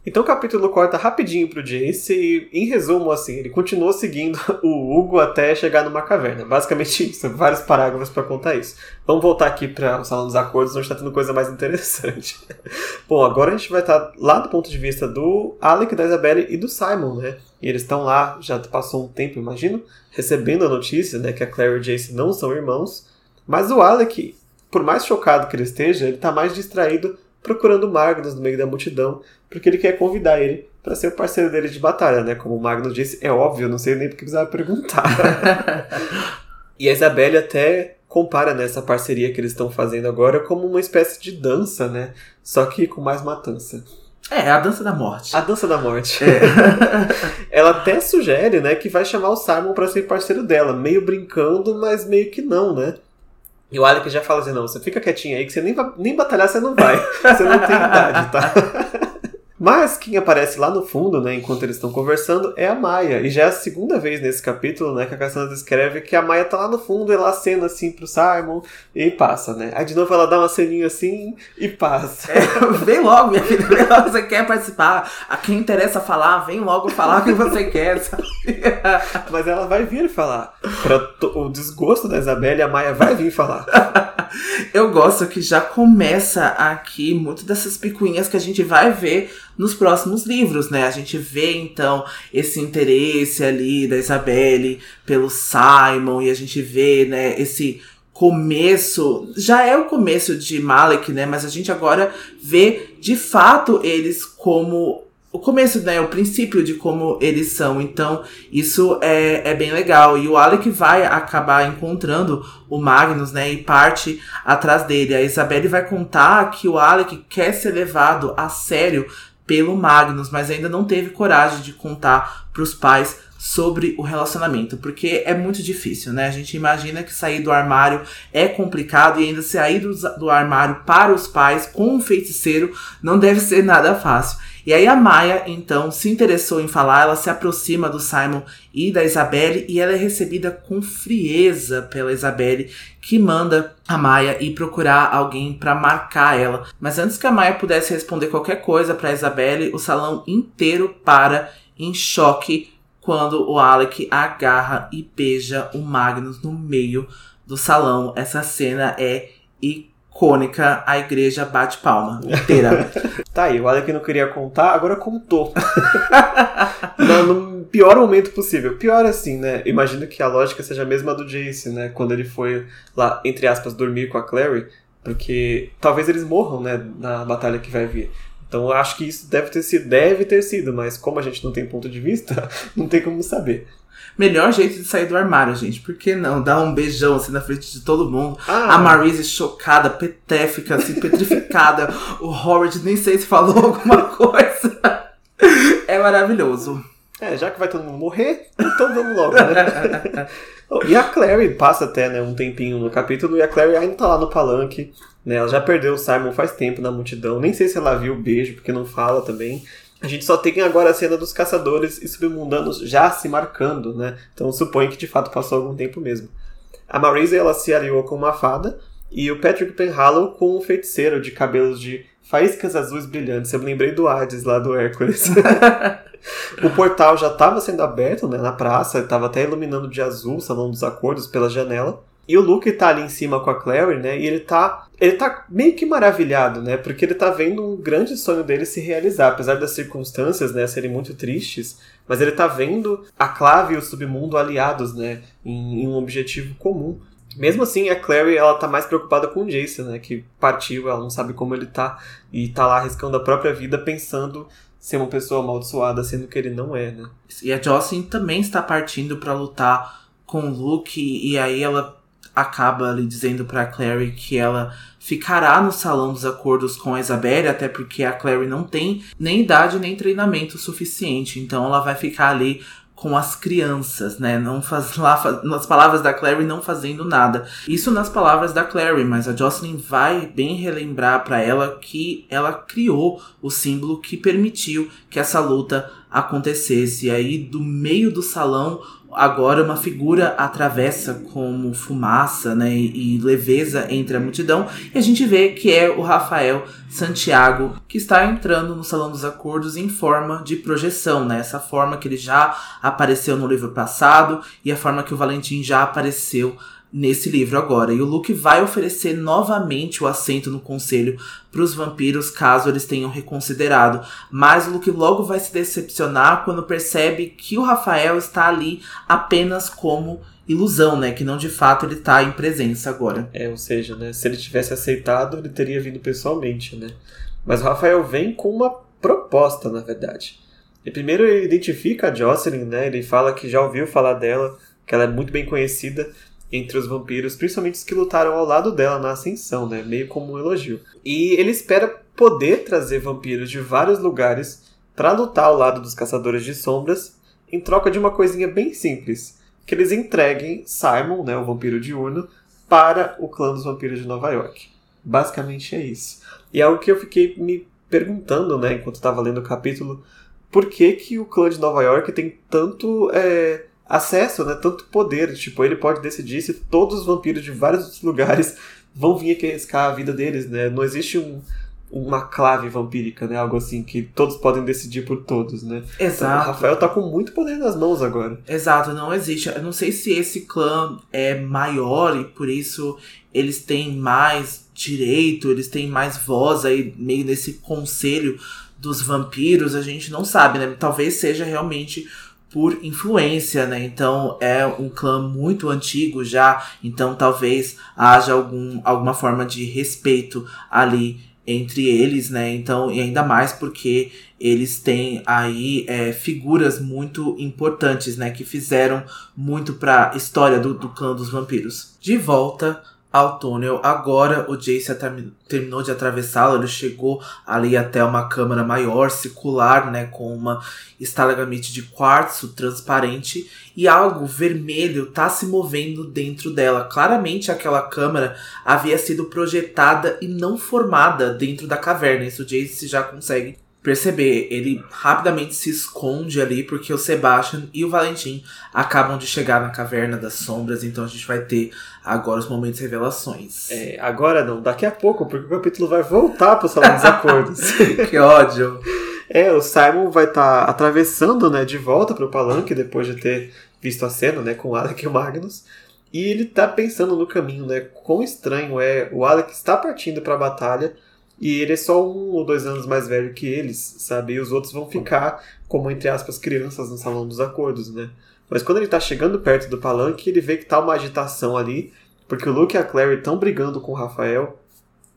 Então o capítulo corta rapidinho pro Jace e, em resumo, assim, ele continuou seguindo o Hugo até chegar numa caverna. Basicamente isso, vários parágrafos para contar isso. Vamos voltar aqui para o Salão dos Acordos, onde está tendo coisa mais interessante. Bom, agora a gente vai estar tá lá do ponto de vista do Alec, da Isabelle e do Simon, né? E eles estão lá, já passou um tempo, imagino, recebendo a notícia, né, que a Claire e o Jace não são irmãos. Mas o Alec, por mais chocado que ele esteja, ele está mais distraído procurando Magnus no meio da multidão, porque ele quer convidar ele para ser o parceiro dele de batalha, né? Como o Magnus disse, é óbvio, não sei nem porque precisava perguntar. e a Isabelle até compara nessa né, parceria que eles estão fazendo agora como uma espécie de dança, né? Só que com mais matança. É, a dança da morte. A dança da morte. É. Ela até sugere, né, que vai chamar o Simon para ser parceiro dela, meio brincando, mas meio que não, né? E o Alec já fala assim: não, você fica quietinho aí que você nem, nem batalhar você não vai. Você não tem idade, tá? Mas quem aparece lá no fundo, né, enquanto eles estão conversando, é a Maia. E já é a segunda vez nesse capítulo, né, que a Cassandra descreve que a Maia tá lá no fundo, ela acena assim pro Simon e passa, né? Aí de novo ela dá uma ceninha assim e passa. É, vem logo, minha filha, vem logo, você quer participar. A quem interessa falar, vem logo falar o que você quer, sabe? Mas ela vai vir falar. Pra o desgosto da Isabelle, a Maia vai vir falar. Eu gosto que já começa aqui muito dessas picuinhas que a gente vai ver nos próximos livros, né? A gente vê então esse interesse ali da Isabelle pelo Simon e a gente vê, né, esse começo, já é o começo de Malek, né? Mas a gente agora vê de fato eles como o começo, né? O princípio de como eles são. Então, isso é, é bem legal. E o Alec vai acabar encontrando o Magnus, né? E parte atrás dele. A Isabelle vai contar que o Alec quer ser levado a sério pelo Magnus, mas ainda não teve coragem de contar para os pais sobre o relacionamento, porque é muito difícil, né? A gente imagina que sair do armário é complicado e ainda sair do, do armário para os pais com um feiticeiro não deve ser nada fácil. E aí a Maia, então, se interessou em falar, ela se aproxima do Simon e da Isabelle e ela é recebida com frieza pela Isabelle, que manda a Maia ir procurar alguém para marcar ela. Mas antes que a Maia pudesse responder qualquer coisa para Isabelle, o salão inteiro para em choque quando o Alec agarra e beija o Magnus no meio do salão. Essa cena é icônica a igreja bate palma inteira. tá aí, o Alec não queria contar, agora contou. no, pior momento possível. Pior assim, né? Imagino que a lógica seja a mesma do Jace, né? Quando ele foi lá, entre aspas, dormir com a Clary, porque talvez eles morram, né? Na batalha que vai vir. Então eu acho que isso deve ter sido, deve ter sido, mas como a gente não tem ponto de vista, não tem como saber. Melhor jeito de sair do armário, gente. Por que não? Dar um beijão assim na frente de todo mundo. Ah. A Marise chocada, petéfica, assim, petrificada. o Howard nem sei se falou alguma coisa. É maravilhoso. É, já que vai todo mundo morrer, então vamos logo, né? e a Clary passa até né, um tempinho no capítulo e a Clary ainda tá lá no palanque. Né, ela já perdeu o Simon faz tempo na multidão. Nem sei se ela viu o beijo, porque não fala também. A gente só tem agora a cena dos caçadores e submundanos já se marcando, né? Então supõe que de fato passou algum tempo mesmo. A Marisa ela se aliou com uma fada e o Patrick Penhallow com um feiticeiro de cabelos de faíscas azuis brilhantes. Eu me lembrei do Hades lá do Hércules. o portal já estava sendo aberto né, na praça, estava até iluminando de azul o Salão dos Acordos pela janela. E o Luke tá ali em cima com a Clary, né? E ele tá. Ele tá meio que maravilhado, né? Porque ele tá vendo um grande sonho dele se realizar, apesar das circunstâncias, né, serem muito tristes. Mas ele tá vendo a Clave e o submundo aliados, né? Em, em um objetivo comum. Mesmo assim, a Clary, ela tá mais preocupada com o Jason, né? Que partiu, ela não sabe como ele tá. E tá lá arriscando a própria vida, pensando ser uma pessoa amaldiçoada, sendo que ele não é, né? E a Jocelyn também está partindo para lutar com o Luke. E aí ela acaba ali dizendo para Clary que ela ficará no salão dos acordos com a Isabelle, até porque a Clary não tem nem idade nem treinamento suficiente, então ela vai ficar ali com as crianças, né? Não faz lá nas palavras da Clary não fazendo nada. Isso nas palavras da Clary, mas a Jocelyn vai bem relembrar para ela que ela criou o símbolo que permitiu que essa luta acontecesse. E aí do meio do salão agora uma figura atravessa como fumaça né, e leveza entre a multidão, e a gente vê que é o Rafael Santiago, que está entrando no Salão dos Acordos em forma de projeção, né? Essa forma que ele já apareceu no livro passado e a forma que o Valentim já apareceu nesse livro agora. E o Luke vai oferecer novamente o assento no conselho para os vampiros caso eles tenham reconsiderado. Mas o Luke logo vai se decepcionar quando percebe que o Rafael está ali apenas como ilusão, né? Que não de fato ele está em presença agora. É, ou seja, né? Se ele tivesse aceitado, ele teria vindo pessoalmente, né? Mas o Rafael vem com uma proposta, na verdade. E primeiro ele identifica a Jocelyn, né? Ele fala que já ouviu falar dela, que ela é muito bem conhecida entre os vampiros, principalmente os que lutaram ao lado dela na Ascensão, né? Meio como um elogio. E ele espera poder trazer vampiros de vários lugares para lutar ao lado dos caçadores de sombras, em troca de uma coisinha bem simples, que eles entreguem Simon, né, o vampiro diurno, para o clã dos vampiros de Nova York. Basicamente é isso. E é algo que eu fiquei me perguntando, né, enquanto estava lendo o capítulo, por que, que o clã de Nova York tem tanto é, acesso, né? Tanto poder. Tipo, ele pode decidir se todos os vampiros de vários lugares vão vir aqui arriscar a vida deles, né? Não existe um, uma clave vampírica, né? Algo assim que todos podem decidir por todos, né? Exato. Então, o Rafael tá com muito poder nas mãos agora. Exato, não existe. Eu não sei se esse clã é maior e por isso eles têm mais direito, eles têm mais voz aí meio nesse conselho dos vampiros, a gente não sabe, né? Talvez seja realmente por influência, né? Então é um clã muito antigo já, então talvez haja algum, alguma forma de respeito ali entre eles, né? Então, e ainda mais porque eles têm aí é, figuras muito importantes, né? Que fizeram muito para a história do, do clã dos vampiros. De volta ao túnel. Agora o Jace terminou de atravessá-lo, ele chegou ali até uma câmara maior, circular, né, com uma estalagmite de quartzo transparente e algo vermelho está se movendo dentro dela. Claramente aquela câmara havia sido projetada e não formada dentro da caverna. Isso o Jace já consegue perceber. Ele rapidamente se esconde ali porque o Sebastian e o Valentim acabam de chegar na caverna das sombras, então a gente vai ter agora os momentos de revelações. É, agora não, daqui a pouco, porque o capítulo vai voltar para o Salão dos Acordos. que ódio! É, o Simon vai estar tá atravessando, né, de volta para o palanque depois de ter visto a cena, né, com o Alec e o Magnus. E ele tá pensando no caminho, né, quão estranho é o Alec está partindo para a batalha e ele é só um ou dois anos mais velho que eles, sabe? E os outros vão ficar como, entre aspas, crianças no Salão dos Acordos, né? Mas quando ele tá chegando perto do palanque, ele vê que tá uma agitação ali, porque o Luke e a Clary estão brigando com o Rafael.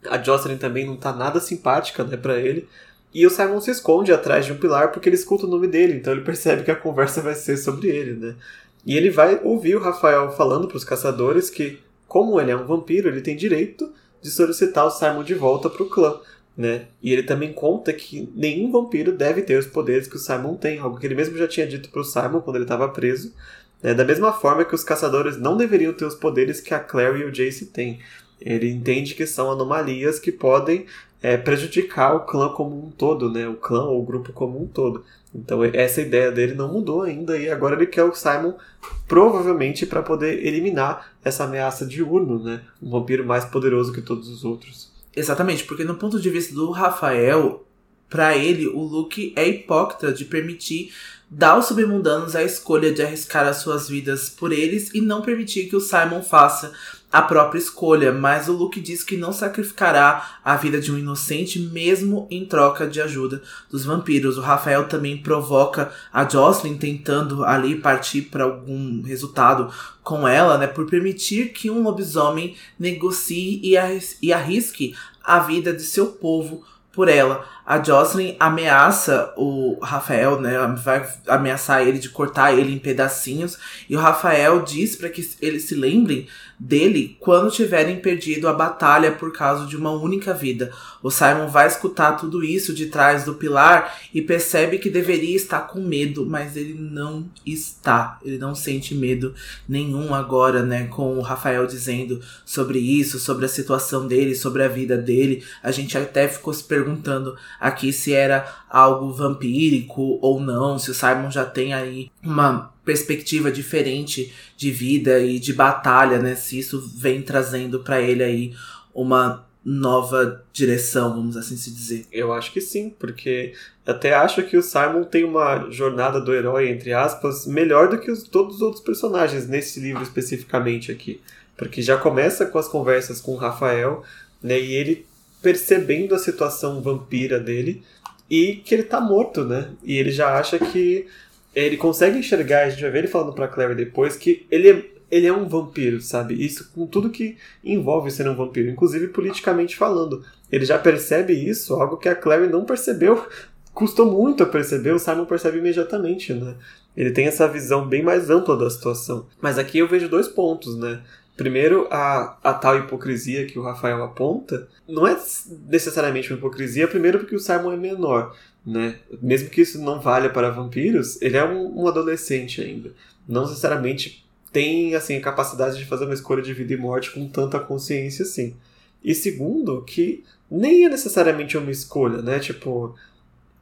A Jocelyn também não tá nada simpática, né, pra ele. E o Simon se esconde atrás de um pilar porque ele escuta o nome dele, então ele percebe que a conversa vai ser sobre ele, né? E ele vai ouvir o Rafael falando para os caçadores que, como ele é um vampiro, ele tem direito de solicitar o Simon de volta para o clã. né? E ele também conta que nenhum vampiro deve ter os poderes que o Simon tem, algo que ele mesmo já tinha dito para o Simon quando ele estava preso. Né? Da mesma forma que os caçadores não deveriam ter os poderes que a Claire e o Jace têm. Ele entende que são anomalias que podem é, prejudicar o clã como um todo, né? O clã ou o grupo como um todo. Então essa ideia dele não mudou ainda e agora ele quer o Simon provavelmente para poder eliminar essa ameaça de Urno, né? Um vampiro mais poderoso que todos os outros. Exatamente, porque no ponto de vista do Rafael, para ele o Luke é hipócrita de permitir dar aos submundanos a escolha de arriscar as suas vidas por eles e não permitir que o Simon faça a própria escolha, mas o Luke diz que não sacrificará a vida de um inocente mesmo em troca de ajuda dos vampiros. O Rafael também provoca a Jocelyn tentando ali partir para algum resultado com ela, né, por permitir que um lobisomem negocie e arrisque a vida de seu povo por ela. A Jocelyn ameaça o Rafael, né? Vai ameaçar ele de cortar ele em pedacinhos. E o Rafael diz para que eles se lembrem dele quando tiverem perdido a batalha por causa de uma única vida. O Simon vai escutar tudo isso de trás do pilar e percebe que deveria estar com medo, mas ele não está. Ele não sente medo nenhum agora, né? Com o Rafael dizendo sobre isso, sobre a situação dele, sobre a vida dele. A gente até ficou se perguntando aqui se era algo vampírico ou não, se o Simon já tem aí uma perspectiva diferente de vida e de batalha, né? Se isso vem trazendo para ele aí uma nova direção, vamos assim se dizer. Eu acho que sim, porque até acho que o Simon tem uma jornada do herói, entre aspas, melhor do que os, todos os outros personagens nesse livro especificamente aqui. Porque já começa com as conversas com o Rafael, né? E ele percebendo a situação vampira dele e que ele tá morto, né? E ele já acha que ele consegue enxergar, a gente vai ver ele falando pra Claire depois, que ele é, ele é um vampiro, sabe? Isso com tudo que envolve ser um vampiro, inclusive politicamente falando. Ele já percebe isso, algo que a Claire não percebeu, custou muito a perceber, o Simon percebe imediatamente, né? Ele tem essa visão bem mais ampla da situação. Mas aqui eu vejo dois pontos, né? Primeiro, a, a tal hipocrisia que o Rafael aponta não é necessariamente uma hipocrisia, primeiro porque o Simon é menor né? Mesmo que isso não valha para vampiros, ele é um, um adolescente ainda. Não necessariamente tem assim a capacidade de fazer uma escolha de vida e morte com tanta consciência assim. E segundo, que nem é necessariamente uma escolha, né? Tipo,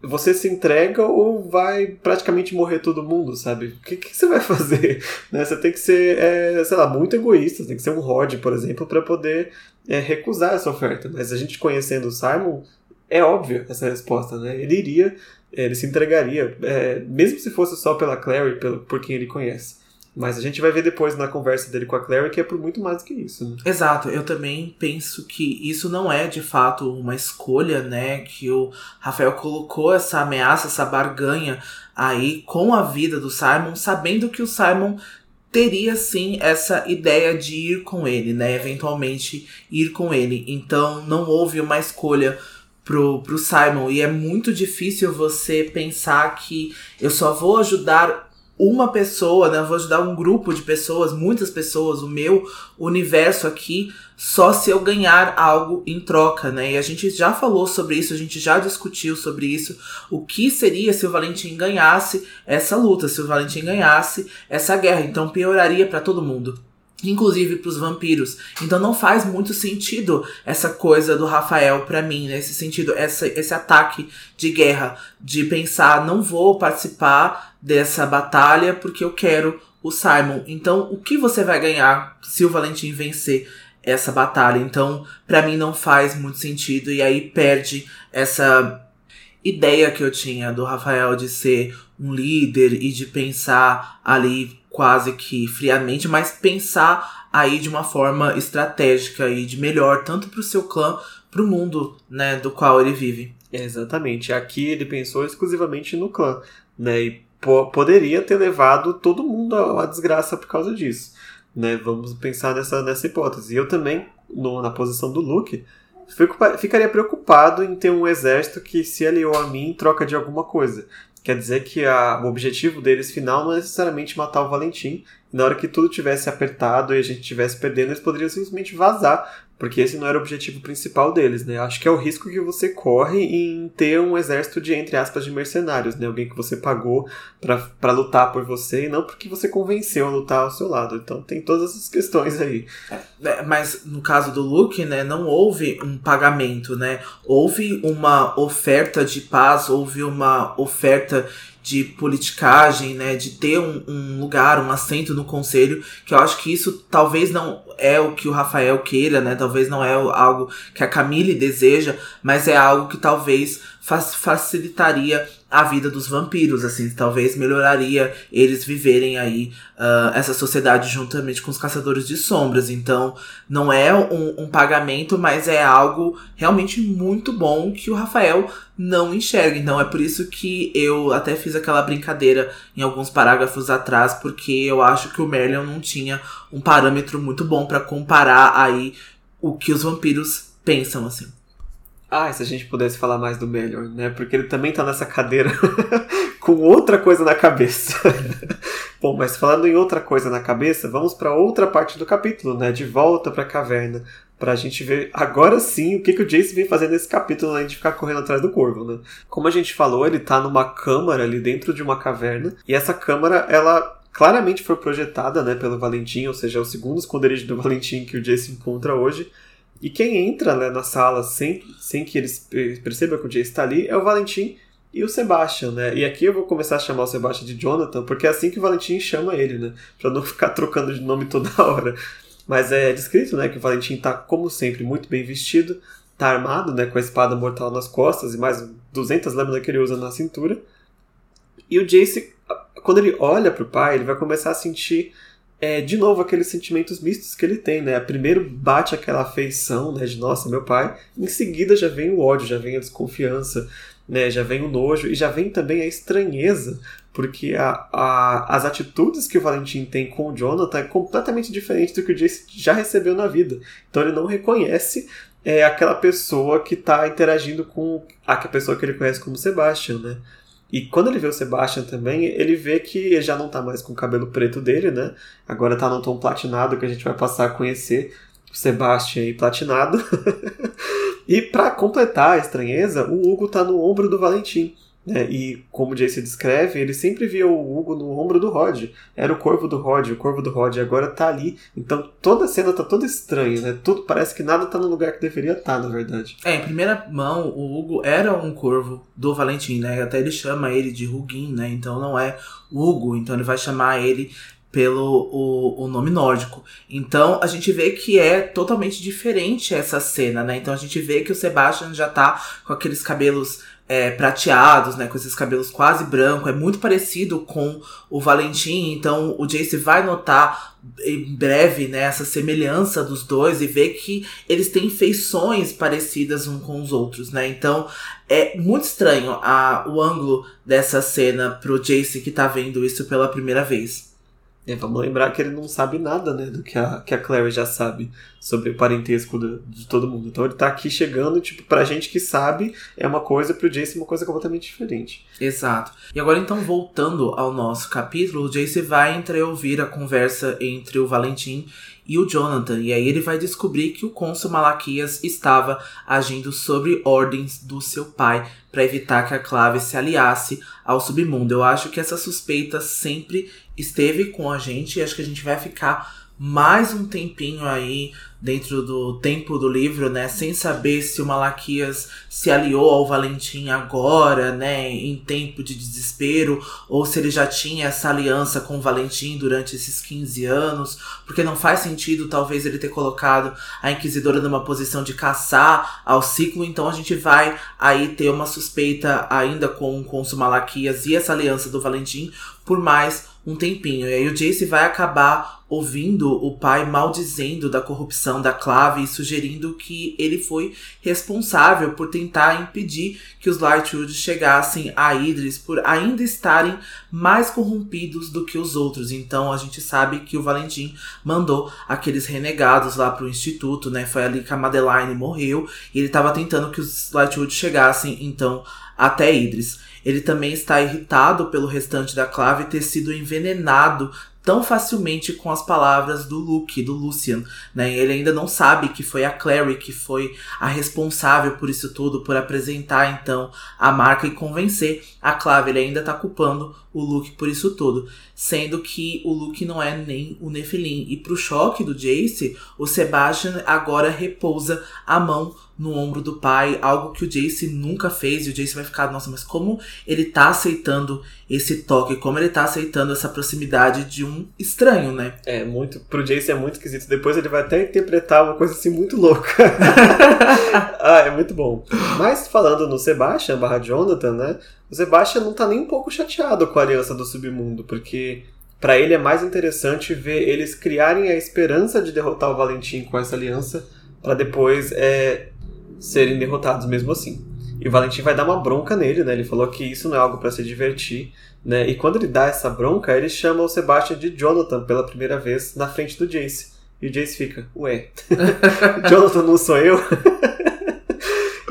você se entrega ou vai praticamente morrer todo mundo, sabe? O que, que você vai fazer? Né? Você tem que ser, é, sei lá, muito egoísta, tem que ser um Rod, por exemplo, para poder é, recusar essa oferta. Mas a gente conhecendo o Simon, é óbvia essa resposta, né? Ele iria, ele se entregaria, é, mesmo se fosse só pela Clary, pelo, por quem ele conhece. Mas a gente vai ver depois na conversa dele com a Clary que é por muito mais do que isso. Né? Exato, eu também penso que isso não é de fato uma escolha, né? Que o Rafael colocou essa ameaça, essa barganha aí com a vida do Simon, sabendo que o Simon teria sim essa ideia de ir com ele, né? Eventualmente ir com ele. Então não houve uma escolha pro, pro Simon. E é muito difícil você pensar que eu só vou ajudar uma pessoa, né? Eu vou ajudar um grupo de pessoas, muitas pessoas, o meu universo aqui, só se eu ganhar algo em troca, né? E a gente já falou sobre isso, a gente já discutiu sobre isso. O que seria se o Valentim ganhasse essa luta, se o Valentim ganhasse essa guerra? Então pioraria para todo mundo inclusive para os vampiros. Então não faz muito sentido essa coisa do Rafael para mim, nesse né? sentido, essa, esse ataque de guerra, de pensar, não vou participar dessa batalha porque eu quero o Simon. Então, o que você vai ganhar se o Valentim vencer essa batalha? Então, para mim não faz muito sentido e aí perde essa ideia que eu tinha do Rafael de ser um líder e de pensar ali quase que friamente, mas pensar aí de uma forma estratégica e de melhor, tanto para o seu clã, para o mundo né, do qual ele vive. Exatamente. Aqui ele pensou exclusivamente no clã, né? E po poderia ter levado todo mundo à desgraça por causa disso. Né? Vamos pensar nessa, nessa hipótese. E eu também, no, na posição do Luke, fico, ficaria preocupado em ter um exército que se aliou a mim em troca de alguma coisa. Quer dizer que a, o objetivo deles final não é necessariamente matar o Valentim, na hora que tudo tivesse apertado e a gente tivesse perdendo, eles poderiam simplesmente vazar porque esse não era o objetivo principal deles, né? Acho que é o risco que você corre em ter um exército de, entre aspas, de mercenários, né? Alguém que você pagou para lutar por você e não porque você convenceu a lutar ao seu lado. Então tem todas essas questões aí. É, mas no caso do Luke, né, não houve um pagamento, né? Houve uma oferta de paz, houve uma oferta de politicagem, né, de ter um, um, lugar, um assento no conselho, que eu acho que isso talvez não é o que o Rafael queira, né, talvez não é algo que a Camille deseja, mas é algo que talvez facilitaria a vida dos vampiros, assim, talvez melhoraria eles viverem aí uh, essa sociedade juntamente com os caçadores de sombras. Então, não é um, um, pagamento, mas é algo realmente muito bom que o Rafael não enxerga. Então, é por isso que eu até fiz aquela brincadeira em alguns parágrafos atrás, porque eu acho que o Merlin não tinha um parâmetro muito bom para comparar aí o que os vampiros pensam, assim. Ah, se a gente pudesse falar mais do Melior, né? Porque ele também tá nessa cadeira com outra coisa na cabeça. Bom, mas falando em outra coisa na cabeça, vamos para outra parte do capítulo, né? De volta para a caverna, pra gente ver agora sim o que, que o Jace vem fazendo nesse capítulo além de ficar correndo atrás do corvo, né? Como a gente falou, ele tá numa câmara ali dentro de uma caverna, e essa câmara, ela claramente foi projetada, né, pelo Valentim, ou seja, é o segundo esconderijo do Valentim que o Jace encontra hoje. E quem entra né, na sala sem, sem que eles percebam que o Jay está ali é o Valentim e o Sebastian, né? E aqui eu vou começar a chamar o Sebastian de Jonathan, porque é assim que o Valentim chama ele, né? Pra não ficar trocando de nome toda hora. Mas é descrito, né, que o Valentim tá, como sempre, muito bem vestido, tá armado, né, com a espada mortal nas costas e mais 200 lâminas que ele usa na cintura. E o Jace, quando ele olha pro pai, ele vai começar a sentir é, de novo, aqueles sentimentos mistos que ele tem, né? Primeiro bate aquela afeição, né, de nossa, meu pai, em seguida já vem o ódio, já vem a desconfiança, né, já vem o nojo e já vem também a estranheza, porque a, a, as atitudes que o Valentim tem com o Jonathan é completamente diferente do que o Jace já recebeu na vida. Então ele não reconhece é, aquela pessoa que está interagindo com a pessoa que ele conhece como Sebastian, né? E quando ele vê o Sebastian também, ele vê que ele já não tá mais com o cabelo preto dele, né? Agora tá no tom platinado que a gente vai passar a conhecer o Sebastian aí platinado. e para completar a estranheza, o Hugo tá no ombro do Valentim. Né? E como o Jace descreve, ele sempre via o Hugo no ombro do Rod. Era o corvo do Rod, o corvo do Rod agora tá ali. Então toda a cena tá toda estranha, né? Tudo parece que nada tá no lugar que deveria estar, tá, na verdade. É, em primeira mão, o Hugo era um corvo do Valentim, né? Até ele chama ele de Hugin, né? Então não é Hugo, então ele vai chamar ele pelo o, o nome nórdico. Então a gente vê que é totalmente diferente essa cena, né? Então a gente vê que o Sebastian já tá com aqueles cabelos é, prateados, né, com esses cabelos quase brancos, é muito parecido com o Valentim, então o Jace vai notar em breve né, essa semelhança dos dois e ver que eles têm feições parecidas uns com os outros, né? Então é muito estranho a, o ângulo dessa cena pro Jace que tá vendo isso pela primeira vez. É, vamos lembrar que ele não sabe nada, né, do que a, que a Clary já sabe sobre o parentesco do, de todo mundo. Então ele tá aqui chegando, tipo, pra gente que sabe é uma coisa, pro Jace é uma coisa completamente diferente. Exato. E agora então, voltando ao nosso capítulo, o Jace vai entreouvir a conversa entre o Valentim e o Jonathan, e aí ele vai descobrir que o cônsul Malaquias estava agindo sobre ordens do seu pai para evitar que a Clave se aliasse ao submundo. Eu acho que essa suspeita sempre esteve com a gente e acho que a gente vai ficar mais um tempinho aí dentro do tempo do livro, né, sem saber se o Malaquias se aliou ao Valentim agora, né, em tempo de desespero, ou se ele já tinha essa aliança com o Valentim durante esses 15 anos, porque não faz sentido talvez ele ter colocado a Inquisidora numa posição de caçar ao ciclo, então a gente vai aí ter uma suspeita ainda com, com o Malaquias e essa aliança do Valentim por mais um tempinho. E aí o Jace vai acabar ouvindo o pai maldizendo da corrupção da Clave e sugerindo que ele foi responsável por tentar impedir que os Lightwood chegassem a Idris por ainda estarem mais corrompidos do que os outros. Então a gente sabe que o Valentim mandou aqueles renegados lá pro instituto, né? Foi ali que a Madeline morreu e ele estava tentando que os Lightwood chegassem então até Idris. Ele também está irritado pelo restante da clave ter sido envenenado tão facilmente com as palavras do Luke, do Lucian, né? Ele ainda não sabe que foi a Clary que foi a responsável por isso tudo, por apresentar então a marca e convencer a Clave. Ele ainda tá culpando o Luke por isso tudo, sendo que o Luke não é nem o Nephilim. E pro choque do Jace, o Sebastian agora repousa a mão no ombro do pai, algo que o Jace nunca fez, e o Jace vai ficar, nossa, mas como ele tá aceitando esse toque, como ele tá aceitando essa proximidade de um estranho, né? É, muito, pro Jace é muito esquisito. Depois ele vai até interpretar uma coisa assim muito louca. ah, é muito bom. Mas falando no Sebastian barra Jonathan, né? O Sebastian não tá nem um pouco chateado com a aliança do submundo, porque para ele é mais interessante ver eles criarem a esperança de derrotar o Valentim com essa aliança, para depois é, serem derrotados mesmo assim. E o Valentim vai dar uma bronca nele, né? Ele falou que isso não é algo para se divertir, né? E quando ele dá essa bronca, ele chama o Sebastian de Jonathan pela primeira vez na frente do Jace. E o Jace fica, ué, Jonathan não sou eu?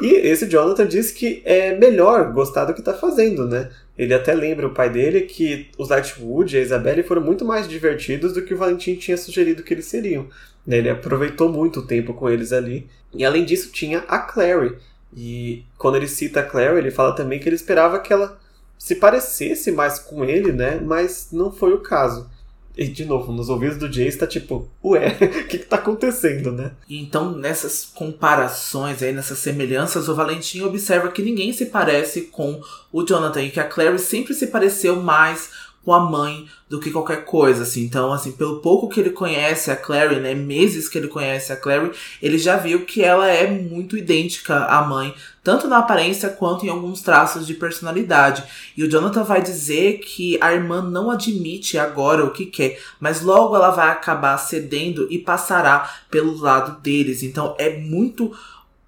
E esse Jonathan diz que é melhor gostar do que está fazendo, né? Ele até lembra o pai dele que os Lightwood e a Isabelle foram muito mais divertidos do que o Valentim tinha sugerido que eles seriam. Né? Ele aproveitou muito o tempo com eles ali. E além disso, tinha a Clary. E quando ele cita a Clary, ele fala também que ele esperava que ela se parecesse mais com ele, né? Mas não foi o caso. E, de novo, nos ouvidos do Jace tá tipo, ué, o que, que tá acontecendo, né? Então, nessas comparações aí, nessas semelhanças, o Valentim observa que ninguém se parece com o Jonathan e que a Clary sempre se pareceu mais com a mãe do que qualquer coisa, assim. Então, assim, pelo pouco que ele conhece a Clary, né, meses que ele conhece a Clary, ele já viu que ela é muito idêntica à mãe, tanto na aparência quanto em alguns traços de personalidade. E o Jonathan vai dizer que a irmã não admite agora o que quer, mas logo ela vai acabar cedendo e passará pelo lado deles. Então, é muito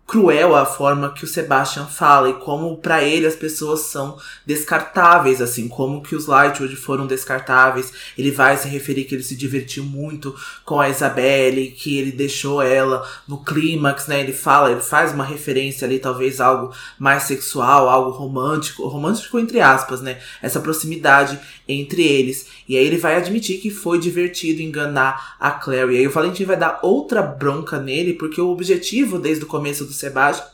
cruel a forma que o Sebastian fala e como para ele as pessoas são descartáveis, assim, como que os Lightwood foram descartáveis. Ele vai se referir que ele se divertiu muito com a Isabelle, que ele deixou ela no clímax, né? Ele fala, ele faz uma referência ali, talvez algo mais sexual, algo romântico, romântico entre aspas, né? Essa proximidade entre eles. E aí ele vai admitir que foi divertido enganar a Clary. E aí o Valentim vai dar outra bronca nele, porque o objetivo desde o começo do Sebastian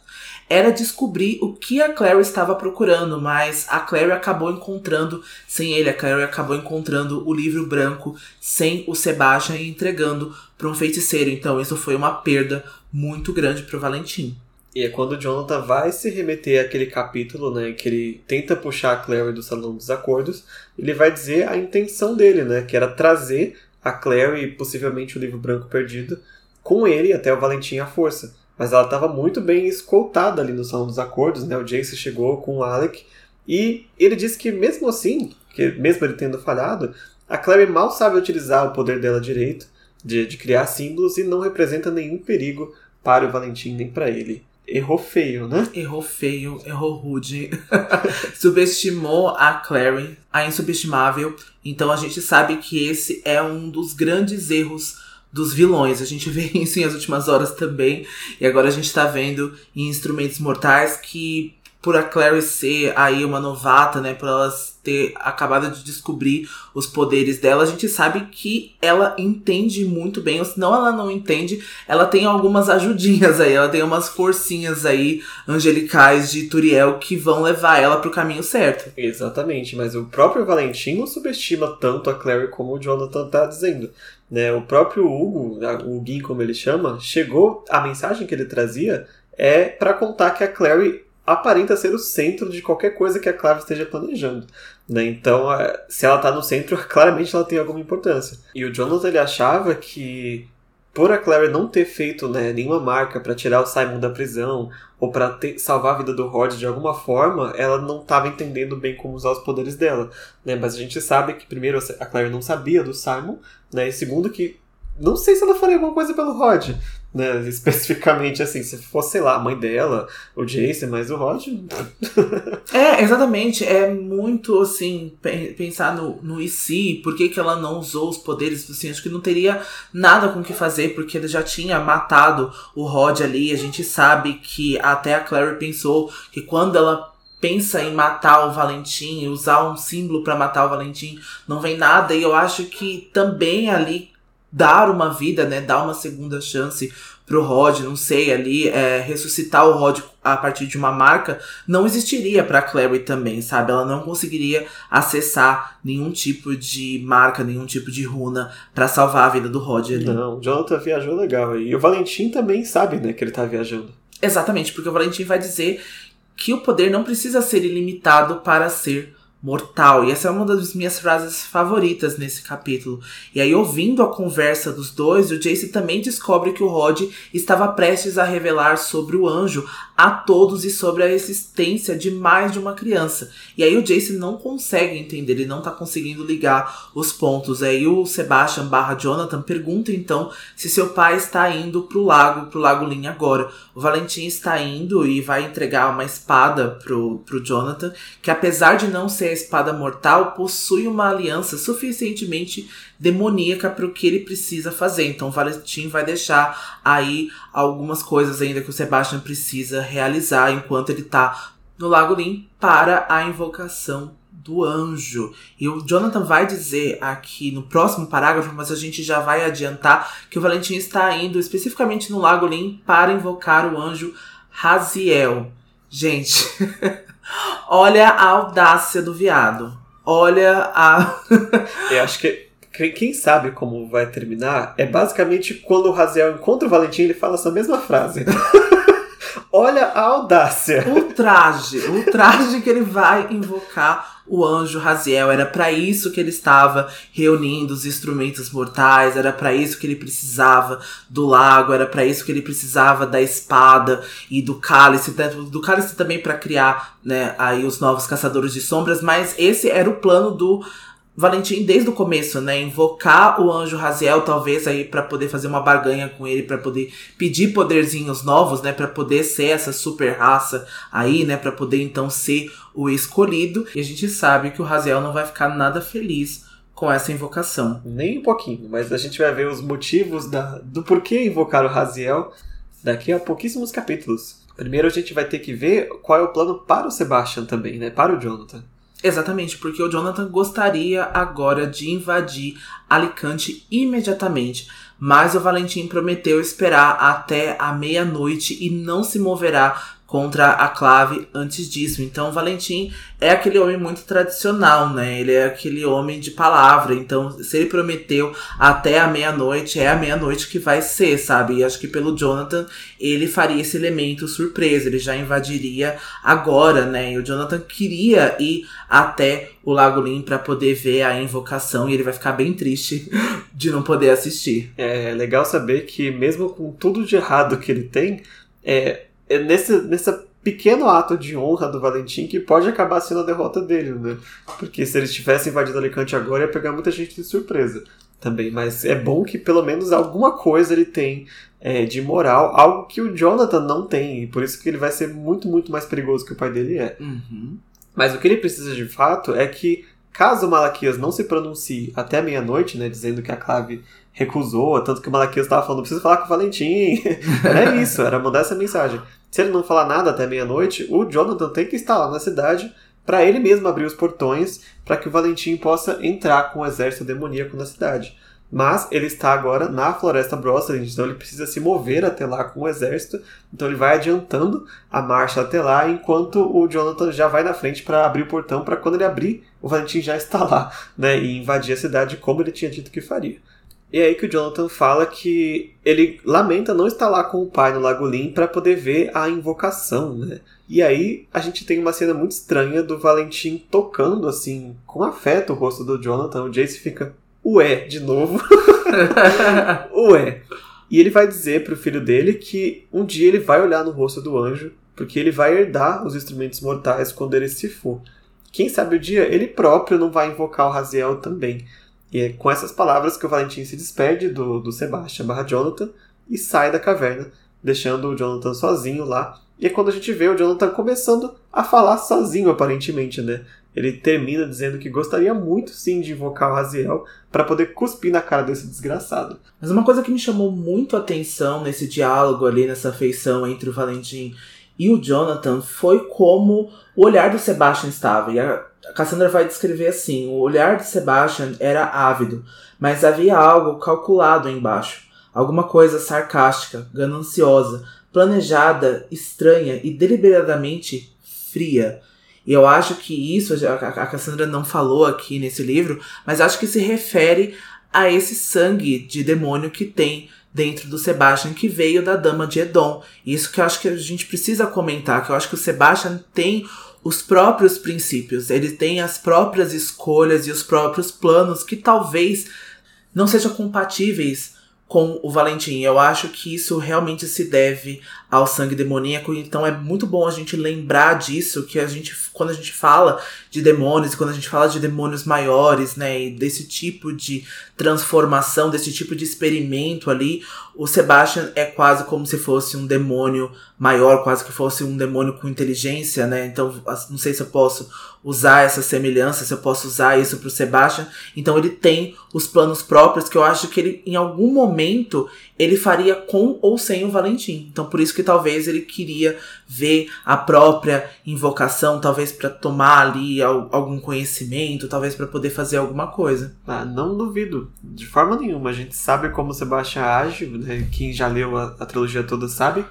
era descobrir o que a Clary estava procurando, mas a Clary acabou encontrando sem ele, a Clary acabou encontrando o livro branco sem o Sebastian e entregando para um feiticeiro. Então isso foi uma perda muito grande para o Valentim. E é quando o Jonathan vai se remeter àquele capítulo, né, que ele tenta puxar a Clary do Salão dos Acordos, ele vai dizer a intenção dele, né, que era trazer a Clary e possivelmente o livro branco perdido com ele até o Valentim à força. Mas ela estava muito bem escoltada ali no Salão dos Acordos, né, o Jace chegou com o Alec, e ele disse que mesmo assim, que mesmo ele tendo falhado, a Clary mal sabe utilizar o poder dela direito, de, de criar símbolos, e não representa nenhum perigo para o Valentim nem para ele errou feio, né? Errou feio, errou rude. Subestimou a Clary, a insubestimável. Então a gente sabe que esse é um dos grandes erros dos vilões. A gente vê isso em as últimas horas também. E agora a gente tá vendo em Instrumentos Mortais que por a Clary ser aí uma novata, né, por ela ter acabado de descobrir os poderes dela, a gente sabe que ela entende muito bem, ou se não ela não entende, ela tem algumas ajudinhas aí, ela tem umas forcinhas aí angelicais de Turiel que vão levar ela pro caminho certo. Exatamente, mas o próprio Valentim não subestima tanto a Clary como o Jonathan tá dizendo. Né, o próprio Hugo, o Gui como ele chama, chegou, a mensagem que ele trazia é para contar que a Clary aparenta ser o centro de qualquer coisa que a Clara esteja planejando. Né? Então, é, se ela está no centro, claramente ela tem alguma importância. E o Jonathan ele achava que por a Clary não ter feito né, nenhuma marca para tirar o Simon da prisão ou para salvar a vida do Rod de alguma forma, ela não estava entendendo bem como usar os poderes dela. Né? Mas a gente sabe que, primeiro, a Clary não sabia do Simon, né? e segundo, que não sei se ela faria alguma coisa pelo Rod, né? Especificamente assim, se fosse, sei lá, a mãe dela, o Jason, mas o Rod. é, exatamente. É muito assim, pensar no, no e se, por que, que ela não usou os poderes, assim, acho que não teria nada com o que fazer, porque ele já tinha matado o Rod ali. A gente sabe que até a Clary pensou que quando ela pensa em matar o Valentim, usar um símbolo para matar o Valentim, não vem nada. E eu acho que também ali dar uma vida, né, dar uma segunda chance pro Rod, não sei, ali, é, ressuscitar o Rod a partir de uma marca, não existiria pra Clary também, sabe? Ela não conseguiria acessar nenhum tipo de marca, nenhum tipo de runa para salvar a vida do Rod ali. Não, o Jonathan viajou legal aí. E o Valentim também sabe, né, que ele tá viajando. Exatamente, porque o Valentim vai dizer que o poder não precisa ser ilimitado para ser mortal. E essa é uma das minhas frases favoritas nesse capítulo. E aí, ouvindo a conversa dos dois, o Jace também descobre que o Rod estava prestes a revelar sobre o anjo a todos e sobre a existência de mais de uma criança. E aí o Jace não consegue entender, ele não tá conseguindo ligar os pontos. Aí o Sebastian barra Jonathan pergunta então se seu pai está indo pro lago, pro Lago Lin agora. O Valentim está indo e vai entregar uma espada pro, pro Jonathan, que apesar de não ser a espada mortal, possui uma aliança suficientemente demoníaca para o que ele precisa fazer. Então o Valentim vai deixar aí algumas coisas ainda que o Sebastian precisa realizar enquanto ele tá no Lago Lim para a invocação do anjo. E o Jonathan vai dizer aqui no próximo parágrafo, mas a gente já vai adiantar que o Valentim está indo especificamente no Lago Lim para invocar o anjo Raziel. Gente, olha a audácia do viado. Olha a. Eu acho que quem sabe como vai terminar é basicamente quando o Raziel encontra o Valentim, ele fala essa mesma frase. Olha a audácia. O traje, o traje que ele vai invocar o anjo Raziel. Era para isso que ele estava reunindo os instrumentos mortais, era para isso que ele precisava do lago, era para isso que ele precisava da espada e do cálice, do cálice também para criar, né, aí os novos caçadores de sombras, mas esse era o plano do Valentim desde o começo, né, invocar o anjo Raziel talvez aí para poder fazer uma barganha com ele, para poder pedir poderzinhos novos, né, para poder ser essa super raça aí, né, para poder então ser o escolhido. E a gente sabe que o Raziel não vai ficar nada feliz com essa invocação. Nem um pouquinho, mas a gente vai ver os motivos da, do porquê invocar o Raziel daqui a pouquíssimos capítulos. Primeiro a gente vai ter que ver qual é o plano para o Sebastian também, né, para o Jonathan. Exatamente, porque o Jonathan gostaria agora de invadir Alicante imediatamente, mas o Valentim prometeu esperar até a meia-noite e não se moverá contra a clave antes disso. Então, Valentim é aquele homem muito tradicional, né? Ele é aquele homem de palavra. Então, se ele prometeu até a meia-noite, é a meia-noite que vai ser, sabe? E acho que pelo Jonathan, ele faria esse elemento surpresa. Ele já invadiria agora, né? E o Jonathan queria ir até o Lago Lim para poder ver a invocação e ele vai ficar bem triste de não poder assistir. É legal saber que mesmo com tudo de errado que ele tem, é, é nesse, nessa pequeno ato de honra do Valentim que pode acabar sendo a derrota dele, né? Porque se eles tivessem invadido Alicante agora, ia pegar muita gente de surpresa também. Mas é bom que pelo menos alguma coisa ele tem é, de moral, algo que o Jonathan não tem, e por isso que ele vai ser muito, muito mais perigoso que o pai dele é. Uhum. Mas o que ele precisa de fato é que, caso Malaquias não se pronuncie até meia-noite, né, dizendo que a clave recusou, tanto que o Malaquias estava falando, preciso falar com o Valentim. era isso, era mandar essa mensagem. Se ele não falar nada até meia-noite, o Jonathan tem que estar lá na cidade para ele mesmo abrir os portões para que o Valentim possa entrar com o exército demoníaco na cidade. Mas ele está agora na Floresta Brosselin, então ele precisa se mover até lá com o exército. Então ele vai adiantando a marcha até lá, enquanto o Jonathan já vai na frente para abrir o portão, para quando ele abrir, o Valentim já está lá, né, e invadir a cidade como ele tinha dito que faria. E é aí que o Jonathan fala que ele lamenta não estar lá com o pai no Lago para poder ver a invocação, né? E aí a gente tem uma cena muito estranha do Valentim tocando assim com afeto o rosto do Jonathan. O Jace fica, ué, de novo. ué. E ele vai dizer pro filho dele que um dia ele vai olhar no rosto do anjo, porque ele vai herdar os instrumentos mortais quando ele se for. Quem sabe o dia ele próprio não vai invocar o Raziel também. E é com essas palavras que o Valentim se despede do, do Sebastian barra Jonathan e sai da caverna, deixando o Jonathan sozinho lá. E é quando a gente vê o Jonathan começando a falar sozinho, aparentemente, né? Ele termina dizendo que gostaria muito sim de invocar o Raziel para poder cuspir na cara desse desgraçado. Mas uma coisa que me chamou muito a atenção nesse diálogo ali, nessa feição entre o Valentim e o Jonathan foi como o olhar do Sebastian estava. E a Cassandra vai descrever assim: o olhar de Sebastian era ávido, mas havia algo calculado embaixo, alguma coisa sarcástica, gananciosa, planejada, estranha e deliberadamente fria. E eu acho que isso, a Cassandra não falou aqui nesse livro, mas acho que se refere a esse sangue de demônio que tem dentro do Sebastian que veio da Dama de Edom. Isso que eu acho que a gente precisa comentar, que eu acho que o Sebastian tem os próprios princípios, ele tem as próprias escolhas e os próprios planos que talvez não sejam compatíveis com o Valentim. Eu acho que isso realmente se deve ao sangue demoníaco, então é muito bom a gente lembrar disso, que a gente, quando a gente fala de demônios, quando a gente fala de demônios maiores, né, e desse tipo de transformação, desse tipo de experimento ali, o Sebastian é quase como se fosse um demônio maior, quase que fosse um demônio com inteligência, né? Então, não sei se eu posso usar essa semelhança, se eu posso usar isso pro Sebastian. Então, ele tem os planos próprios que eu acho que ele, em algum momento, ele faria com ou sem o Valentim. Então, por isso que talvez ele queria ver a própria invocação, talvez para tomar ali algum conhecimento, talvez para poder fazer alguma coisa. Ah, não duvido, de forma nenhuma. A gente sabe como o Sebastian age, né? quem já leu a, a trilogia toda sabe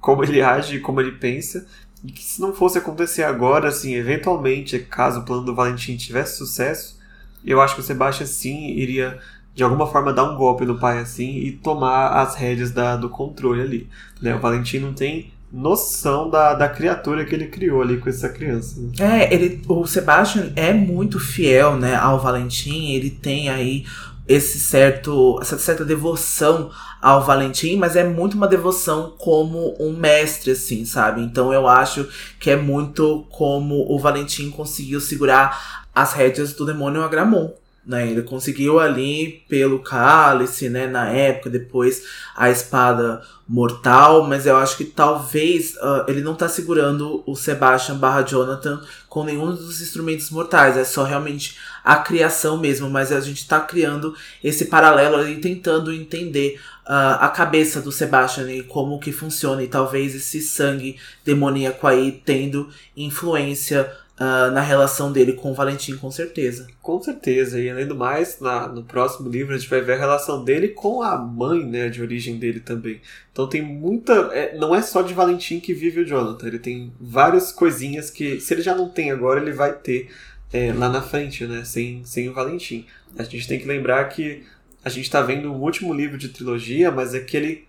como ele age e como ele pensa. E que se não fosse acontecer agora, assim, eventualmente, caso o plano do Valentim tivesse sucesso, eu acho que o Sebastian sim iria de alguma forma dar um golpe no pai assim e tomar as rédeas da, do controle ali. Né? O Valentim não tem noção da, da criatura que ele criou ali com essa criança. Né? É, ele, o Sebastian é muito fiel né, ao Valentim, ele tem aí esse certo, essa certa devoção ao Valentim, mas é muito uma devoção como um mestre, assim, sabe? Então eu acho que é muito como o Valentim conseguiu segurar as rédeas do demônio Agramon. Né, ele conseguiu ali pelo cálice, né, na época, depois a espada mortal, mas eu acho que talvez uh, ele não tá segurando o Sebastian barra Jonathan com nenhum dos instrumentos mortais, é só realmente a criação mesmo, mas a gente tá criando esse paralelo ali, tentando entender uh, a cabeça do Sebastian e como que funciona, e talvez esse sangue demoníaco aí tendo influência uh, na relação dele com o Valentim, com certeza. Com certeza, e além do mais, na, no próximo livro a gente vai ver a relação dele com a mãe, né, de origem dele também. Então tem muita. É, não é só de Valentim que vive o Jonathan, ele tem várias coisinhas que, se ele já não tem agora, ele vai ter é, lá na frente, né, sem, sem o Valentim. A gente tem que lembrar que a gente está vendo o último livro de trilogia, mas é que ele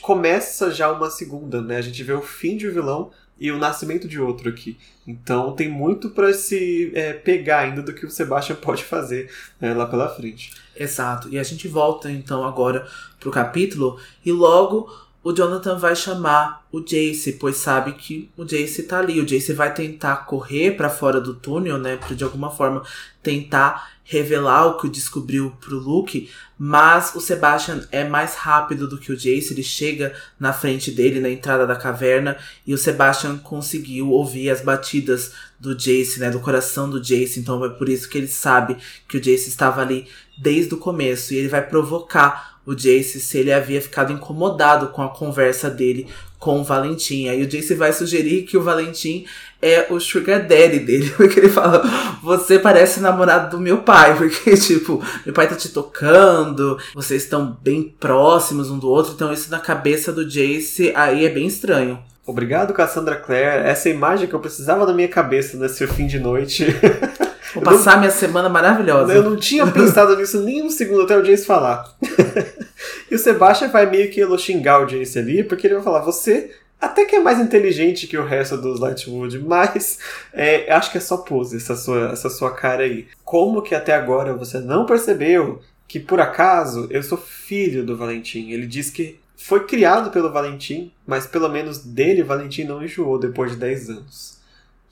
começa já uma segunda, né? A gente vê o fim de um vilão e o nascimento de outro aqui. Então tem muito para se é, pegar ainda do que o Sebastian pode fazer é, lá pela frente. Exato. E a gente volta então agora pro capítulo e logo o Jonathan vai chamar o Jace, pois sabe que o Jace tá ali. O Jace vai tentar correr para fora do túnel, né, para de alguma forma tentar revelar o que descobriu pro Luke, mas o Sebastian é mais rápido do que o Jace, ele chega na frente dele na entrada da caverna e o Sebastian conseguiu ouvir as batidas do Jace, né, do coração do Jace, então é por isso que ele sabe que o Jace estava ali desde o começo e ele vai provocar o Jace se ele havia ficado incomodado com a conversa dele com o Valentim. Aí o Jace vai sugerir que o Valentim é o sugar daddy dele. Porque ele fala, você parece namorado do meu pai. Porque, tipo, meu pai tá te tocando, vocês estão bem próximos um do outro. Então isso na cabeça do Jace aí é bem estranho. Obrigado, Cassandra Clare. Essa imagem que eu precisava na minha cabeça nesse fim de noite. Vou passar não, minha semana maravilhosa. Eu não tinha pensado nisso nem um segundo até o Jace falar. e o Sebastian vai meio que xingar o Jace ali, porque ele vai falar: Você até que é mais inteligente que o resto dos Lightwood, mas é, acho que é só pose essa sua, essa sua cara aí. Como que até agora você não percebeu que por acaso eu sou filho do Valentim? Ele diz que foi criado pelo Valentim, mas pelo menos dele Valentim não enjoou depois de 10 anos.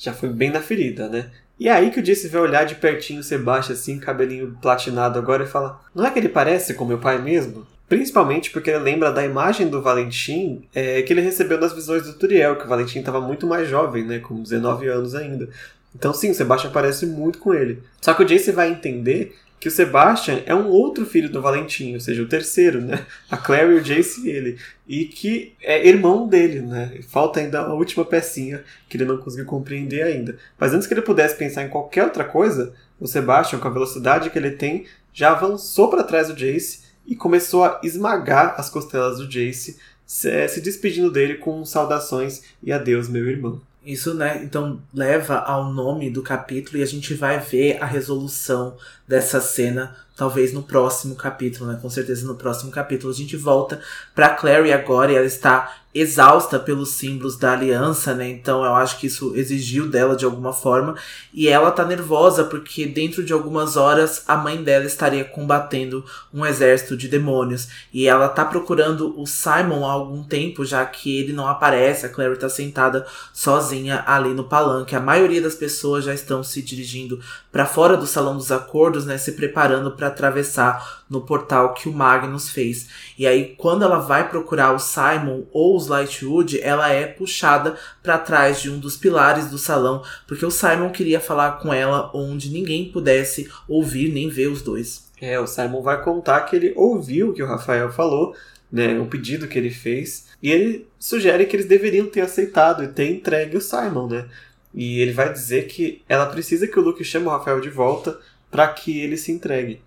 Já foi bem na ferida, né? E é aí que o Jace vai olhar de pertinho o Sebastian, assim, cabelinho platinado agora, e fala: Não é que ele parece com meu pai mesmo? Principalmente porque ele lembra da imagem do Valentim é, que ele recebeu nas visões do Turiel, que o Valentim estava muito mais jovem, né, com 19 anos ainda. Então, sim, o Sebastian parece muito com ele. Só que o Jace vai entender que o Sebastian é um outro filho do Valentim, ou seja, o terceiro, né? A Clary, o Jace e ele. E que é irmão dele, né? Falta ainda a última pecinha que ele não conseguiu compreender ainda. Mas antes que ele pudesse pensar em qualquer outra coisa, o Sebastian, com a velocidade que ele tem, já avançou para trás do Jace e começou a esmagar as costelas do Jace, se despedindo dele com saudações e adeus, meu irmão. Isso, né? Então leva ao nome do capítulo e a gente vai ver a resolução dessa cena talvez no próximo capítulo, né? Com certeza no próximo capítulo a gente volta para Clary agora e ela está exausta pelos símbolos da aliança, né? Então eu acho que isso exigiu dela de alguma forma e ela tá nervosa porque dentro de algumas horas a mãe dela estaria combatendo um exército de demônios e ela tá procurando o Simon há algum tempo já que ele não aparece, a Clary tá sentada sozinha ali no palanque. A maioria das pessoas já estão se dirigindo para fora do salão dos acordos, né, se preparando para atravessar no portal que o Magnus fez. E aí, quando ela vai procurar o Simon ou os Lightwood, ela é puxada para trás de um dos pilares do salão, porque o Simon queria falar com ela onde ninguém pudesse ouvir nem ver os dois. É, o Simon vai contar que ele ouviu o que o Rafael falou, né, o pedido que ele fez, e ele sugere que eles deveriam ter aceitado e ter entregue o Simon, né? E ele vai dizer que ela precisa que o Luke chame o Rafael de volta para que ele se entregue.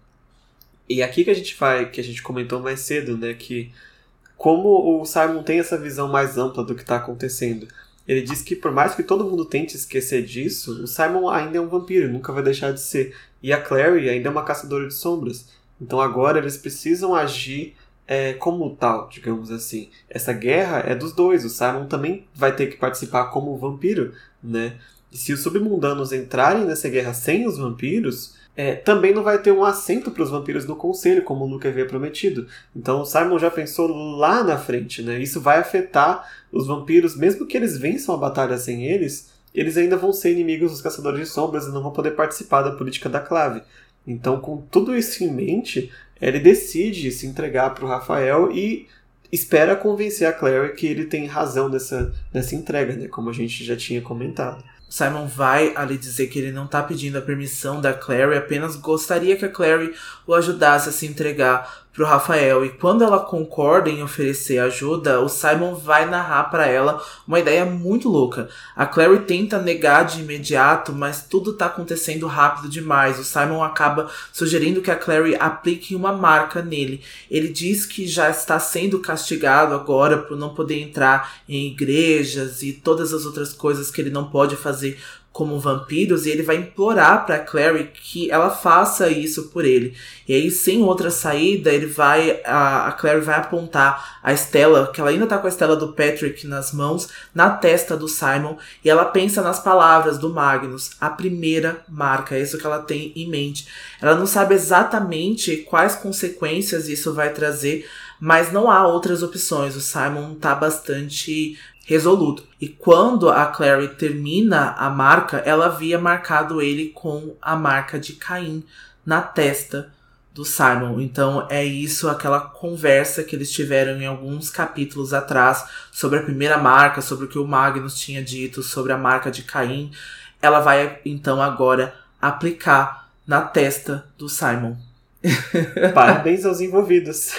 E aqui que a gente vai, que a gente comentou mais cedo, né, que como o Simon tem essa visão mais ampla do que está acontecendo. Ele diz que por mais que todo mundo tente esquecer disso, o Simon ainda é um vampiro, nunca vai deixar de ser. E a Clary ainda é uma caçadora de sombras. Então agora eles precisam agir é, como tal, digamos assim. Essa guerra é dos dois. O Simon também vai ter que participar como vampiro, né? E se os submundanos entrarem nessa guerra sem os vampiros, é, também não vai ter um assento para os vampiros no conselho, como o Luke havia prometido. Então o Simon já pensou lá na frente, né? Isso vai afetar os vampiros, mesmo que eles vençam a batalha sem eles, eles ainda vão ser inimigos dos caçadores de sombras e não vão poder participar da política da clave. Então, com tudo isso em mente, ele decide se entregar para o Rafael e espera convencer a Clary que ele tem razão nessa, nessa entrega, né? Como a gente já tinha comentado. Simon vai ali dizer que ele não tá pedindo a permissão da Clary, apenas gostaria que a Clary o ajudasse a se entregar pro Rafael. E quando ela concorda em oferecer ajuda, o Simon vai narrar para ela uma ideia muito louca. A Clary tenta negar de imediato, mas tudo tá acontecendo rápido demais. O Simon acaba sugerindo que a Clary aplique uma marca nele. Ele diz que já está sendo castigado agora por não poder entrar em igrejas e todas as outras coisas que ele não pode fazer como vampiros e ele vai implorar para Clary que ela faça isso por ele. E aí, sem outra saída, ele vai a, a Clary vai apontar a Estela, que ela ainda tá com a Estela do Patrick nas mãos, na testa do Simon, e ela pensa nas palavras do Magnus, a primeira marca, é isso que ela tem em mente. Ela não sabe exatamente quais consequências isso vai trazer, mas não há outras opções. O Simon tá bastante resoluto. E quando a Clary termina a marca, ela havia marcado ele com a marca de Caim na testa do Simon. Então é isso, aquela conversa que eles tiveram em alguns capítulos atrás sobre a primeira marca, sobre o que o Magnus tinha dito sobre a marca de Caim. Ela vai então agora aplicar na testa do Simon. Parabéns aos envolvidos.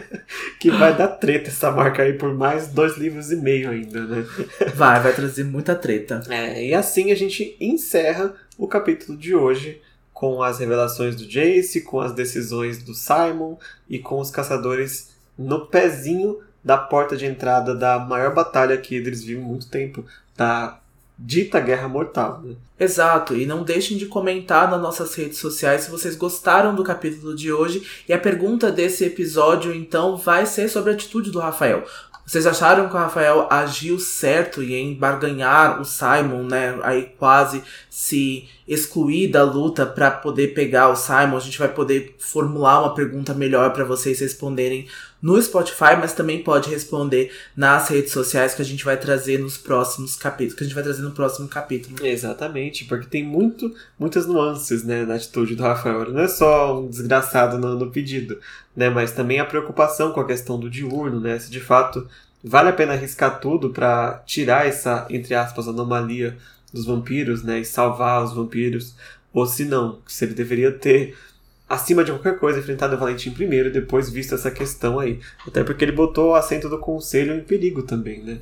que vai dar treta essa marca aí por mais dois livros e meio ainda, né? Vai, vai trazer muita treta. É, e assim a gente encerra o capítulo de hoje com as revelações do Jace, com as decisões do Simon e com os caçadores no pezinho da porta de entrada da maior batalha que eles vivem muito tempo, da dita guerra mortal. Né? Exato, e não deixem de comentar nas nossas redes sociais se vocês gostaram do capítulo de hoje. E a pergunta desse episódio, então, vai ser sobre a atitude do Rafael. Vocês acharam que o Rafael agiu certo em barganhar o Simon, né? Aí quase se excluir da luta para poder pegar o Simon. A gente vai poder formular uma pergunta melhor para vocês responderem no Spotify, mas também pode responder nas redes sociais que a gente vai trazer nos próximos capítulos, que a gente vai trazer no próximo capítulo. Exatamente, porque tem muito, muitas nuances, né, na atitude do Rafael. Não é só um desgraçado no, no pedido, né, mas também a preocupação com a questão do diurno, né, se de fato vale a pena arriscar tudo para tirar essa, entre aspas, anomalia dos vampiros, né, e salvar os vampiros, ou se não, se ele deveria ter acima de qualquer coisa, enfrentado Valentim primeiro depois visto essa questão aí. Até porque ele botou o assento do conselho em perigo também, né?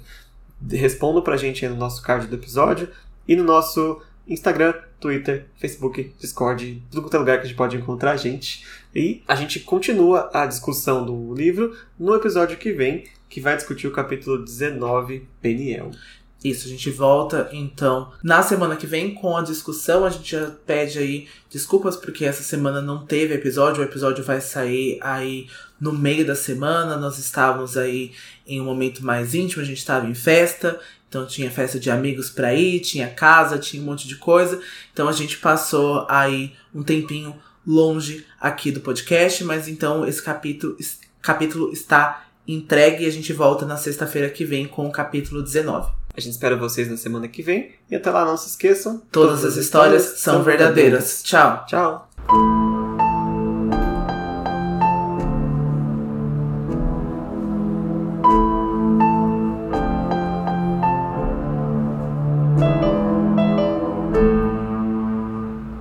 Responda pra gente aí no nosso card do episódio e no nosso Instagram, Twitter, Facebook, Discord, tudo quanto é lugar que a gente pode encontrar a gente. E a gente continua a discussão do livro no episódio que vem, que vai discutir o capítulo 19, Peniel. Isso, a gente volta então na semana que vem com a discussão. A gente já pede aí desculpas porque essa semana não teve episódio. O episódio vai sair aí no meio da semana. Nós estávamos aí em um momento mais íntimo, a gente estava em festa. Então tinha festa de amigos pra ir, tinha casa, tinha um monte de coisa. Então a gente passou aí um tempinho longe aqui do podcast, mas então esse capítulo, capítulo está entregue e a gente volta na sexta-feira que vem com o capítulo 19. A gente espera vocês na semana que vem. E até lá, não se esqueçam: todas, todas as histórias, histórias são verdadeiras. verdadeiras. Tchau. Tchau.